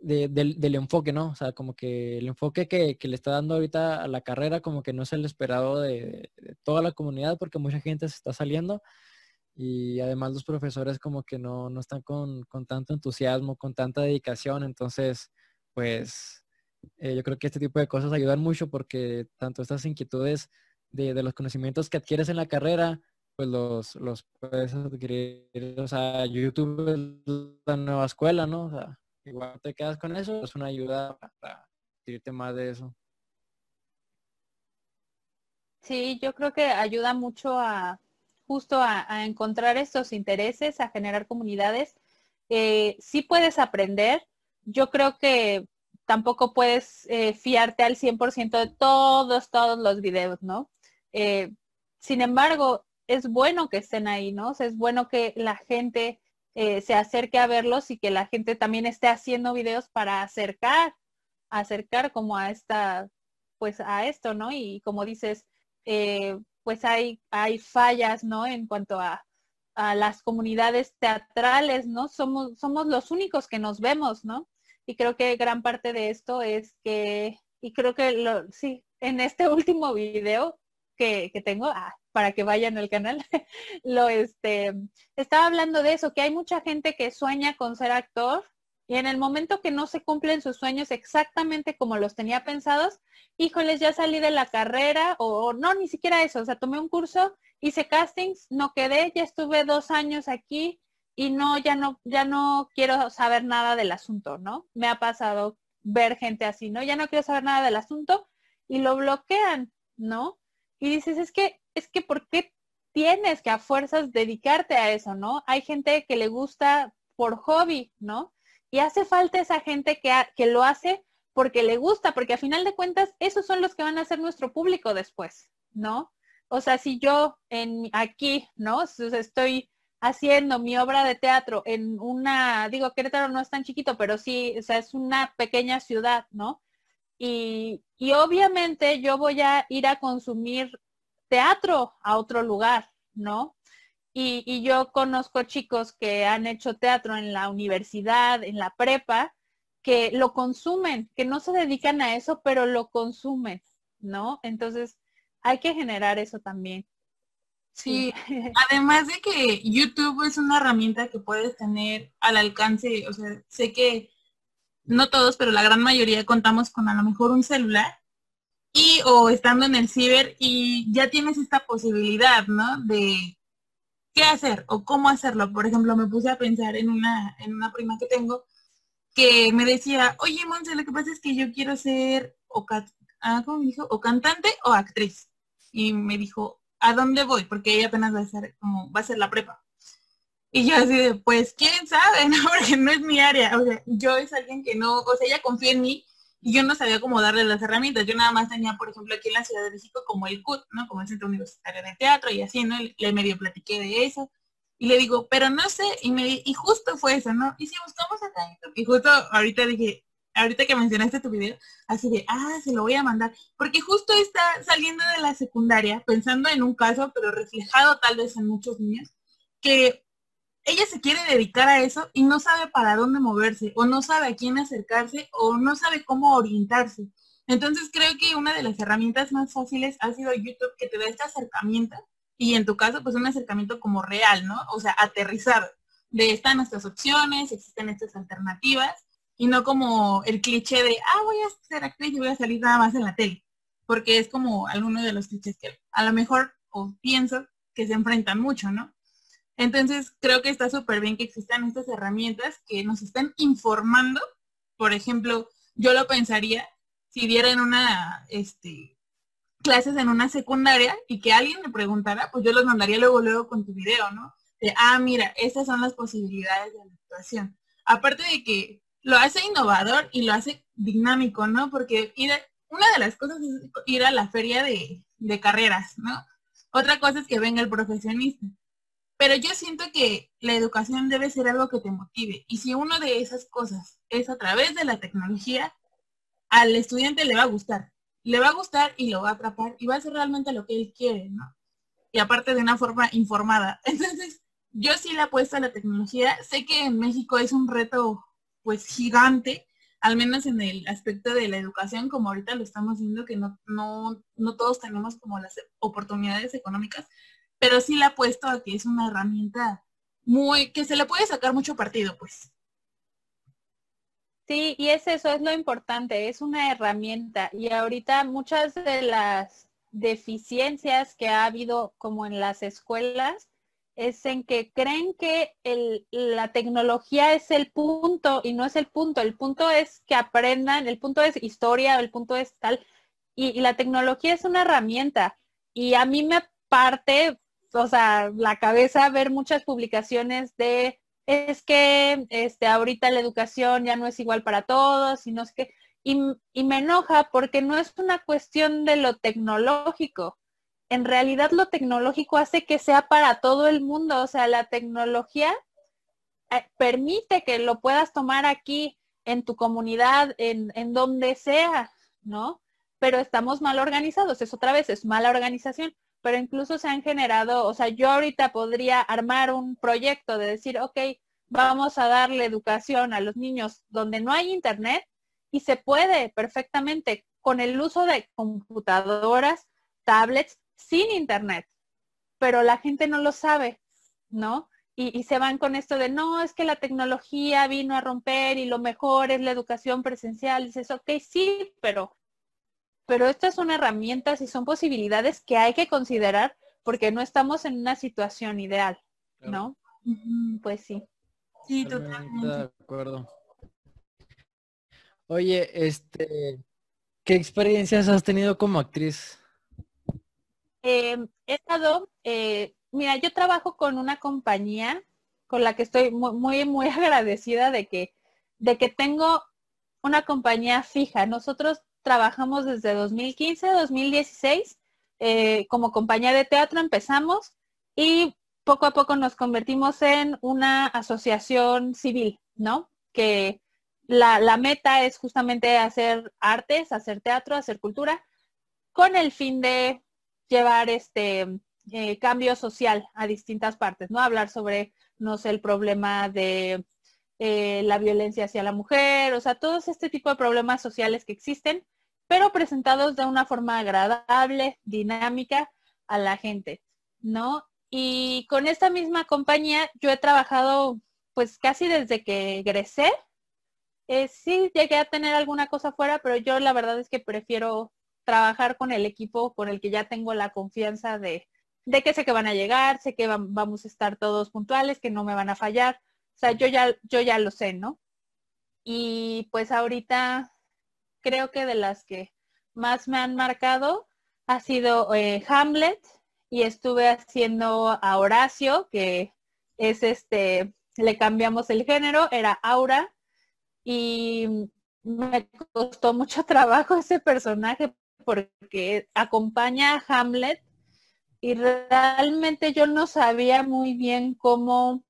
del, enfoque, ¿no? O sea, como que el enfoque que, le está dando ahorita a la carrera, como que no es el esperado de, toda la comunidad, porque mucha gente se está saliendo y además los profesores como que no, no están con, tanto entusiasmo, con tanta dedicación, entonces, pues eh, yo creo que este tipo de cosas ayudan mucho porque tanto estas inquietudes de, de los conocimientos que adquieres en la carrera, pues los, los puedes adquirir, o sea, YouTube es la nueva escuela, ¿no? O sea, igual te quedas con eso, es una ayuda para adquirirte más de eso. Sí, yo creo que ayuda mucho a justo a, encontrar estos intereses, a generar comunidades. Eh, sí puedes aprender. Yo creo que tampoco puedes eh, fiarte al 100% de todos, todos los videos, ¿no? Eh, sin embargo, es bueno que estén ahí, ¿no? es bueno que la gente eh, se acerque a verlos y que la gente también esté haciendo videos para acercar, acercar como a esta, pues a esto, ¿no? Y como dices, pues hay, hay fallas, ¿no? En cuanto a, a las comunidades teatrales, ¿no? Somos, somos los únicos que nos vemos, ¿no? Y creo que gran parte de esto es que, y creo que lo, sí, en este último video que, que tengo, ah, para que vayan al canal, lo este, estaba hablando de eso, que hay mucha gente que sueña con ser actor y en el momento que no se cumplen sus sueños exactamente como los tenía pensados, híjoles, ya salí de la carrera o, no, ni siquiera eso, o sea, tomé un curso, hice castings, no quedé, ya estuve dos años aquí y no, ya no, ya no quiero saber nada del asunto, ¿no? Me ha pasado ver gente así, ¿no? Ya no quiero saber nada del asunto y lo bloquean, ¿no? Y dices, es que, es que, ¿por qué tienes que a fuerzas dedicarte a eso, ¿no? Hay gente que le gusta por hobby, ¿no? Y hace falta esa gente que, que lo hace porque le gusta, porque a final de cuentas esos son los que van a ser nuestro público después, ¿no? O sea, si yo en aquí, ¿no? Estoy haciendo mi obra de teatro en una, digo, Querétaro no es tan chiquito, pero sí, o sea, es una pequeña ciudad, ¿no? Y, y obviamente yo voy a ir a consumir teatro a otro lugar, ¿no? Y, yo conozco chicos que han hecho teatro en la universidad, en la prepa, que lo consumen, que no se dedican a eso, pero lo consumen, ¿no? Entonces, hay que generar eso también. Sí, además de que YouTube es una herramienta que puedes tener al alcance, o sea, sé que no todos, pero la gran mayoría contamos con a lo mejor un celular y o estando en el ciber y ya tienes esta posibilidad, ¿no? De qué hacer o cómo hacerlo. Por ejemplo, me puse a pensar en una, en una prima que tengo que me decía, oye, Monse, lo que pasa es que yo quiero ser o, ah, dijo? o cantante o actriz. Y me dijo, ¿a dónde voy? Porque ella apenas va a ser como, va a ser la prepa. Y yo así de, pues, quién sabe, ¿no? Porque no es mi área. O sea, yo es alguien que no, o sea, ella confía en mí y yo no sabía cómo darle las herramientas. Yo nada más tenía, por ejemplo, aquí en la Ciudad de México como el CUT, ¿no? Como el Centro Universitario de Teatro y así, ¿no? Le medio platiqué de eso. Y le digo, pero no sé, y me y justo fue eso, ¿no? Y si buscamos acá, y justo ahorita dije, ahorita que mencionaste tu video, así de, ah, se lo voy a mandar, porque justo está saliendo de la secundaria, pensando en un caso, pero reflejado tal vez en muchos niños, que ella se quiere dedicar a eso y no sabe para dónde moverse, o no sabe a quién acercarse, o no sabe cómo orientarse. Entonces creo que una de las herramientas más fáciles ha sido YouTube, que te da este acercamiento, y en tu caso, pues un acercamiento como real, ¿no? O sea, aterrizar de están nuestras opciones, existen estas alternativas, y no como el cliché de, ah, voy a ser actriz y voy a salir nada más en la tele, porque es como alguno de los clichés que a lo mejor, o pienso, que se enfrentan mucho, ¿no? Entonces, creo que está súper bien que existan estas herramientas que nos están informando. Por ejemplo, yo lo pensaría si dieran una, este, clases en una secundaria y que alguien me preguntara, pues yo los mandaría luego, luego con tu video, ¿no? De, ah, mira, estas son las posibilidades de la actuación. Aparte de que lo hace innovador y lo hace dinámico, ¿no? Porque ir una de las cosas es ir a la feria de, de carreras, ¿no? Otra cosa es que venga el profesionista. Pero yo siento que la educación debe ser algo que te motive. Y si una de esas cosas es a través de la tecnología, al estudiante le va a gustar. Le va a gustar y lo va a atrapar y va a hacer realmente lo que él quiere, ¿no? Y aparte de una forma informada. Entonces, yo sí le apuesto a la tecnología. Sé que en México es un reto pues gigante, al menos en el aspecto de la educación, como ahorita lo estamos viendo, que no, no, no todos tenemos como las oportunidades económicas, pero sí le apuesto a que es una herramienta muy, que se le puede sacar mucho partido, pues. Sí, y es eso, es lo importante, es una herramienta. Y ahorita muchas de las deficiencias que ha habido como en las escuelas es en que creen que el, la tecnología es el punto y no es el punto. El punto es que aprendan, el punto es historia, el punto es tal. Y la tecnología es una herramienta. Y a mí me parte o sea, la cabeza ver muchas publicaciones de es que este ahorita la educación ya no es igual para todos y no es que y, y me enoja porque no es una cuestión de lo tecnológico. En realidad lo tecnológico hace que sea para todo el mundo, o sea, la tecnología eh, permite que lo puedas tomar aquí en tu comunidad, en, en donde sea, ¿no? Pero estamos mal organizados, es otra vez, es mala organización, pero incluso se han generado, o sea, yo ahorita podría armar un proyecto de decir, ok, vamos a darle educación a los niños donde no hay internet y se puede perfectamente con el uso de computadoras, tablets, sin internet, pero la gente no lo sabe, ¿no? Y, se van con esto de, no, es que la tecnología vino a romper y lo mejor es la educación presencial. Dices, ok, sí, pero, pero estas son herramientas y son posibilidades que hay que considerar porque no estamos en una situación ideal, ¿no? Pues sí. Sí, totalmente. De acuerdo. Oye, este, ¿qué experiencias has tenido como actriz? Em, he estado, eh, mira, yo trabajo con una compañía con la que estoy muy, muy, agradecida de que, de que tengo una compañía fija. Nosotros trabajamos desde 2015, 2016, eh, como compañía de teatro empezamos y poco a poco nos convertimos en una asociación civil, ¿no? Que la, la meta es justamente hacer artes, hacer teatro, hacer cultura, con el fin de llevar este eh, cambio social a distintas partes, ¿no? Hablar sobre, no sé, el problema de eh, la violencia hacia la mujer, o sea, todos este tipo de problemas sociales que existen, pero presentados de una forma agradable, dinámica a la gente, ¿no? Y con esta misma compañía yo he trabajado pues casi desde que egresé. Eh, sí, llegué a tener alguna cosa fuera, pero yo la verdad es que prefiero trabajar con el equipo con el que ya tengo la confianza de, de que sé que van a llegar, sé que vamos a estar todos puntuales, que no me van a fallar. O sea, yo ya, yo ya lo sé, ¿no? Y pues ahorita creo que de las que más me han marcado ha sido eh, Hamlet y estuve haciendo a Horacio, que es este, le cambiamos el género, era Aura, y me costó mucho trabajo ese personaje porque acompaña a Hamlet y realmente yo no sabía muy bien cómo,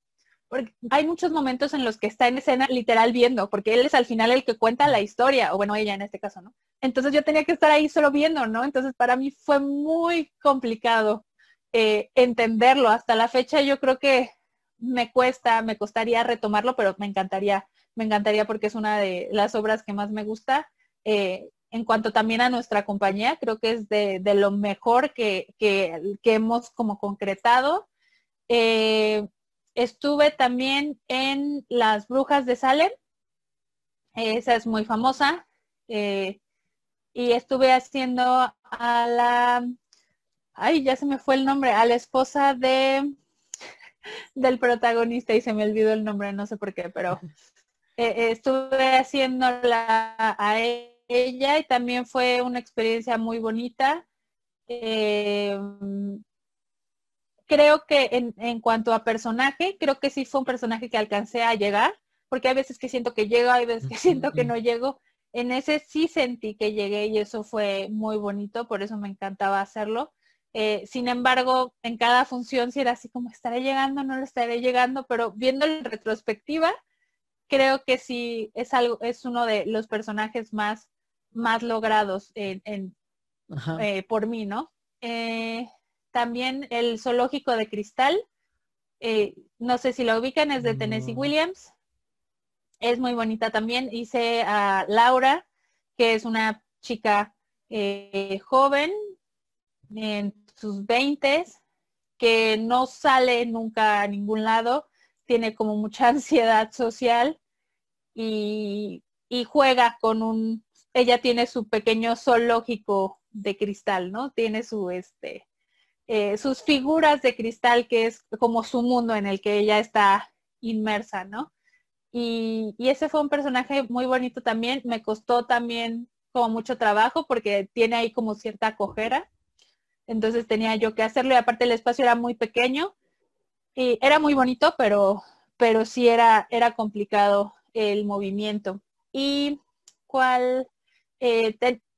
porque hay muchos momentos en los que está en escena literal viendo, porque él es al final el que cuenta la historia, o bueno, ella en este caso, ¿no? Entonces yo tenía que estar ahí solo viendo, ¿no? Entonces para mí fue muy complicado eh, entenderlo. Hasta la fecha yo creo que me cuesta, me costaría retomarlo, pero me encantaría, me encantaría porque es una de las obras que más me gusta. Eh, en cuanto también a nuestra compañía, creo que es de, lo mejor que, hemos como concretado. Eh, estuve también en Las Brujas de Salem, esa es muy famosa, eh, y estuve haciendo a la, ay, ya se me fue el nombre, a la esposa de del protagonista y se me olvidó el nombre, no sé por qué, pero eh, estuve haciendo la, a ella y también fue una experiencia muy bonita. Eh, creo que en, en, cuanto a personaje, creo que sí fue un personaje que alcancé a llegar, porque hay veces que siento que llego, hay veces que siento que no llego. En ese sí sentí que llegué y eso fue muy bonito, por eso me encantaba hacerlo. Eh, sin embargo, en cada función sí era así como estaré llegando, no lo estaré llegando, pero viendo en retrospectiva, creo que sí es algo, es uno de los personajes más más logrados en, eh, por mí, ¿no? Eh, también el zoológico de cristal, eh, no sé si lo ubican, es de Tennessee Williams. Es muy bonita también. Hice a Laura, que es una chica joven, en sus veintes, que no sale nunca a ningún lado, tiene como mucha ansiedad social y juega con un ella tiene su pequeño zoológico de cristal, ¿no? Tiene su, este, eh, sus figuras de cristal que es como su mundo en el que ella está inmersa, ¿no? Y, ese fue un personaje muy bonito también. Me costó también como mucho trabajo porque tiene ahí como cierta cojera. Entonces tenía yo que hacerlo y aparte el espacio era muy pequeño y era muy bonito, pero, pero sí era, era complicado el movimiento. ¿Y cuál eh,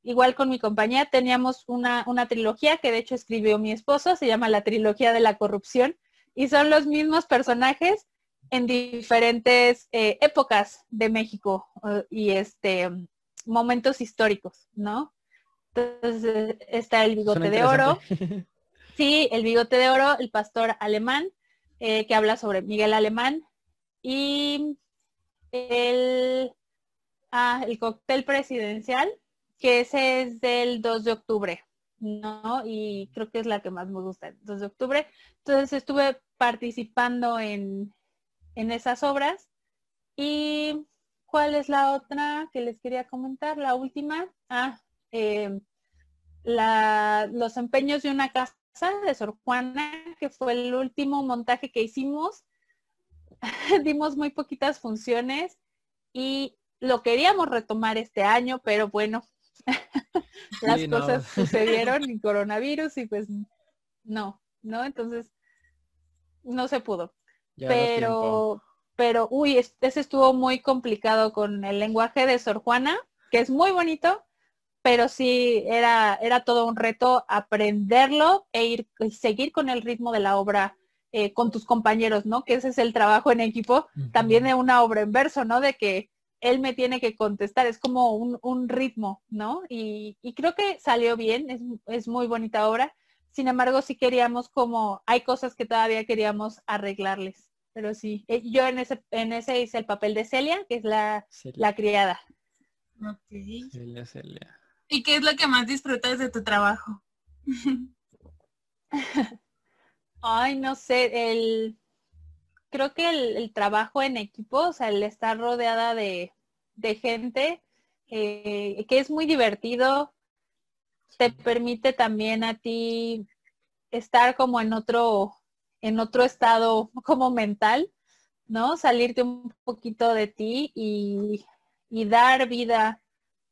igual con mi compañía teníamos una, trilogía que de hecho escribió mi esposo, se llama la trilogía de la corrupción, y son los mismos personajes en diferentes eh, épocas de México eh, y este momentos históricos, ¿no? Entonces está el bigote de oro. Sí, el bigote de oro, el pastor alemán, eh, que habla sobre Miguel Alemán. Y el, ah, el cóctel presidencial, que ese es del 2 de octubre, ¿no? Y creo que es la que más me gusta, el 2 de octubre. Entonces estuve participando en, en esas obras. ¿Y cuál es la otra que les quería comentar? La última. Ah, eh, la, los empeños de una casa de Sor Juana, que fue el último montaje que hicimos. Dimos muy poquitas funciones y lo queríamos retomar este año, pero bueno, las cosas sucedieron y coronavirus y pues no, ¿no? Entonces no se pudo. pero, pero, uy, ese estuvo muy complicado con el lenguaje de Sor Juana, que es muy bonito, pero sí era, era todo un reto aprenderlo e ir y seguir con el ritmo de la obra eh, con tus compañeros, ¿no? Que ese es el trabajo en equipo, también de una obra en verso, ¿no? De que él me tiene que contestar, es como un, ritmo, ¿no? Y, creo que salió bien, es, es, muy bonita obra. Sin embargo, sí queríamos como, hay cosas que todavía queríamos arreglarles. Pero sí, eh, yo en ese, en ese hice el papel de Celia, que es la, la criada. Celia, Celia. ¿Y qué es lo que más disfrutas de tu trabajo? Ay, no sé, el creo que el, trabajo en equipo, o sea, el estar rodeada de, gente, eh, que es muy divertido, te permite también a ti estar como en otro, en otro estado como mental, ¿no? Salirte un poquito de ti y, y dar vida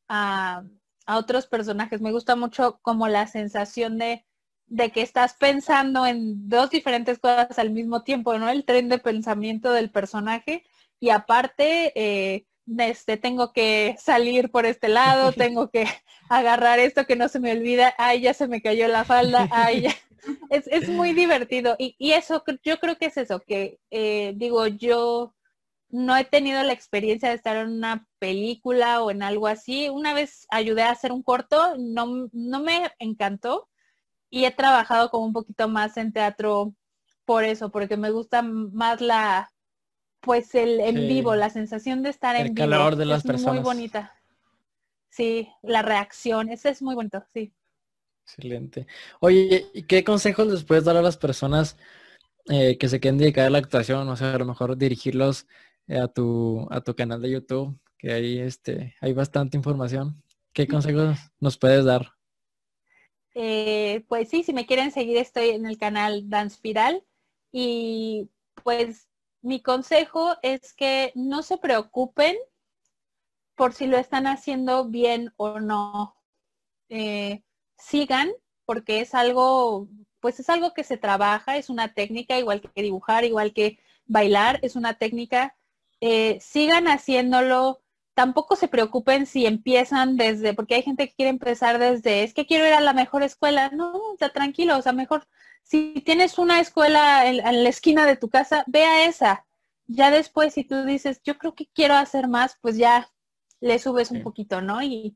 a, a otros personajes. Me gusta mucho como la sensación de, de que estás pensando en dos diferentes cosas al mismo tiempo, ¿no? El tren de pensamiento del personaje y aparte, eh, este, tengo que salir por este lado, tengo que agarrar esto que no se me olvida, ay, ya se me cayó la falda, ay, ya. Es, es muy divertido y, y, eso, yo creo que es eso, que eh, digo, yo no he tenido la experiencia de estar en una película o en algo así. Una vez ayudé a hacer un corto, no, no me encantó y he trabajado como un poquito más en teatro por eso, porque me gusta más la, pues el en vivo, la sensación de estar en vivo. de las es Muy bonita. Sí, la reacción, ese es muy bonito, sí. Excelente. Oye, ¿y qué consejos les puedes dar a las personas eh, que se quieren dedicar a la actuación? O sea, a lo mejor dirigirlos a tu, a tu canal de YouTube, que ahí este, hay bastante información. ¿Qué consejos nos puedes dar? Eh, pues sí, si me quieren seguir estoy en el canal Dance Viral y pues mi consejo es que no se preocupen por si lo están haciendo bien o no. Eh, sigan porque es algo, pues es algo que se trabaja, es una técnica igual que dibujar, igual que bailar, es una técnica eh, sigan haciéndolo. Tampoco se preocupen si empiezan desde, porque hay gente que quiere empezar desde, es que quiero ir a la mejor escuela. No, está tranquilo, o sea, mejor, si tienes una escuela en, la esquina de tu casa, ve a esa. Ya después, si tú dices, yo creo que quiero hacer más, pues ya le subes un poquito, ¿no? Y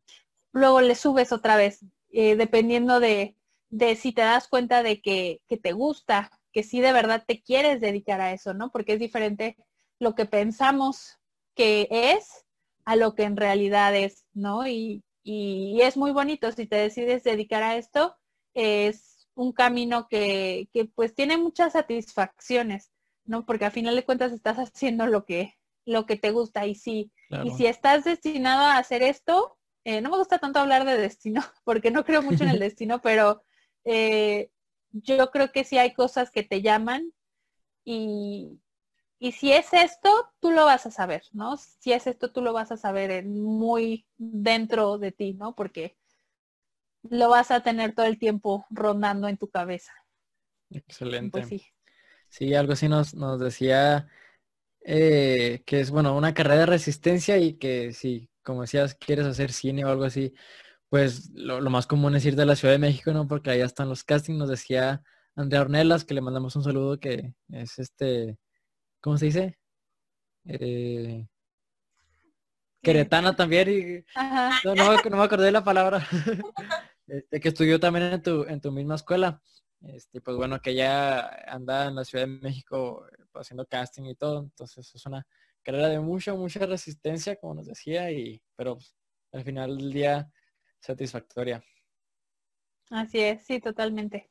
luego le subes otra vez, eh, dependiendo de, de si te das cuenta de que, que te gusta, que sí de verdad te quieres dedicar a eso, ¿no? Porque es diferente lo que pensamos que es a lo que en realidad es, ¿no? Y, es muy bonito si te decides dedicar a esto, es un camino que, pues tiene muchas satisfacciones, ¿no? Porque a final de cuentas estás haciendo lo que, lo que te gusta y si, y si estás destinado a hacer esto, eh, no me gusta tanto hablar de destino, porque no creo mucho en el destino, pero eh, yo creo que sí hay cosas que te llaman y, y si es esto, tú lo vas a saber, ¿no? Si es esto, tú lo vas a saber muy dentro de ti, ¿no? Porque lo vas a tener todo el tiempo rondando en tu cabeza. Excelente. Pues sí. sí. algo así nos, nos decía eh, que es, bueno, una carrera de resistencia y que si, como decías, quieres hacer cine o algo así, pues lo, lo más común es ir de la Ciudad de México, ¿no? Porque allá están los castings, nos decía Andrea Ornelas, que le mandamos un saludo, que es este ¿cómo se dice? eh, queretana también y no, no, me- no me acordé de la palabra. Este, que estudió también en tu, en tu misma escuela. Este, pues bueno, que ya anda en la Ciudad de México eh, haciendo casting y todo. Entonces es una carrera de mucha, mucha resistencia, como nos decía, y pero pues, al final del día satisfactoria. Así es, sí, totalmente.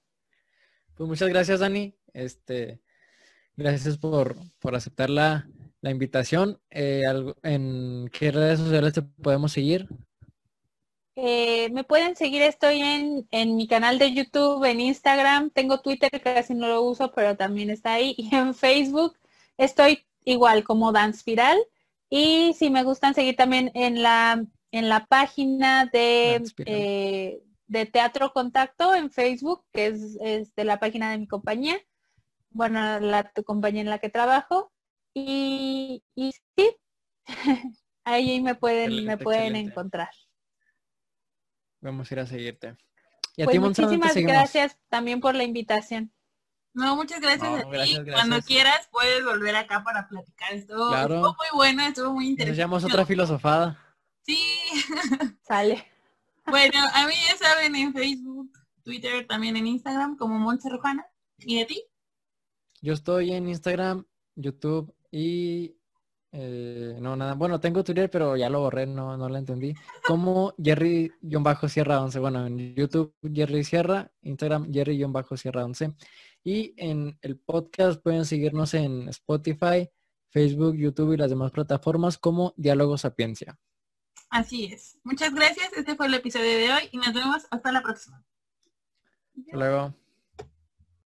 Pues muchas gracias, Dani. Este, gracias por, por aceptar la, la invitación. Eh, ¿En qué redes sociales te podemos seguir? Eh, me pueden seguir, estoy en, en mi canal de YouTube, en Instagram, tengo Twitter, casi no lo uso, pero también está ahí, y en Facebook estoy igual como Dance Viral. Y si me gustan seguir también en la, en la página de, eh, de Teatro Contacto en Facebook, que es, es de la página de mi compañía, bueno, la tu compañía en la que trabajo. Y, y sí, ahí me pueden, me pueden excelente. encontrar. Vamos a ir a seguirte. Y a Pues ti, Monza, ¿dónde te muchísimas gracias también por la invitación. No, muchas gracias No, a ti. gracias, Cuando quieras puedes volver acá para platicar. Estuvo, Claro. estuvo muy bueno, estuvo muy Nos interesante. llamamos otra filosofada. Sí. Sale. Bueno, a mí ya saben en Facebook, Twitter, también en Instagram como Montse Rojana. ¿Y a ti? Yo estoy en Instagram, YouTube y eh, no nada. Bueno, tengo Twitter, pero ya lo borré, no, no lo entendí. Como Jerry-Sierra 11. Bueno, en YouTube Jerry Sierra, Instagram Jerry-Sierra 11. Y en el podcast pueden seguirnos en Spotify, Facebook, YouTube y las demás plataformas como Diálogo Sapiencia. Así es. Muchas gracias. Este fue el episodio de hoy y nos vemos hasta la próxima. Hasta luego.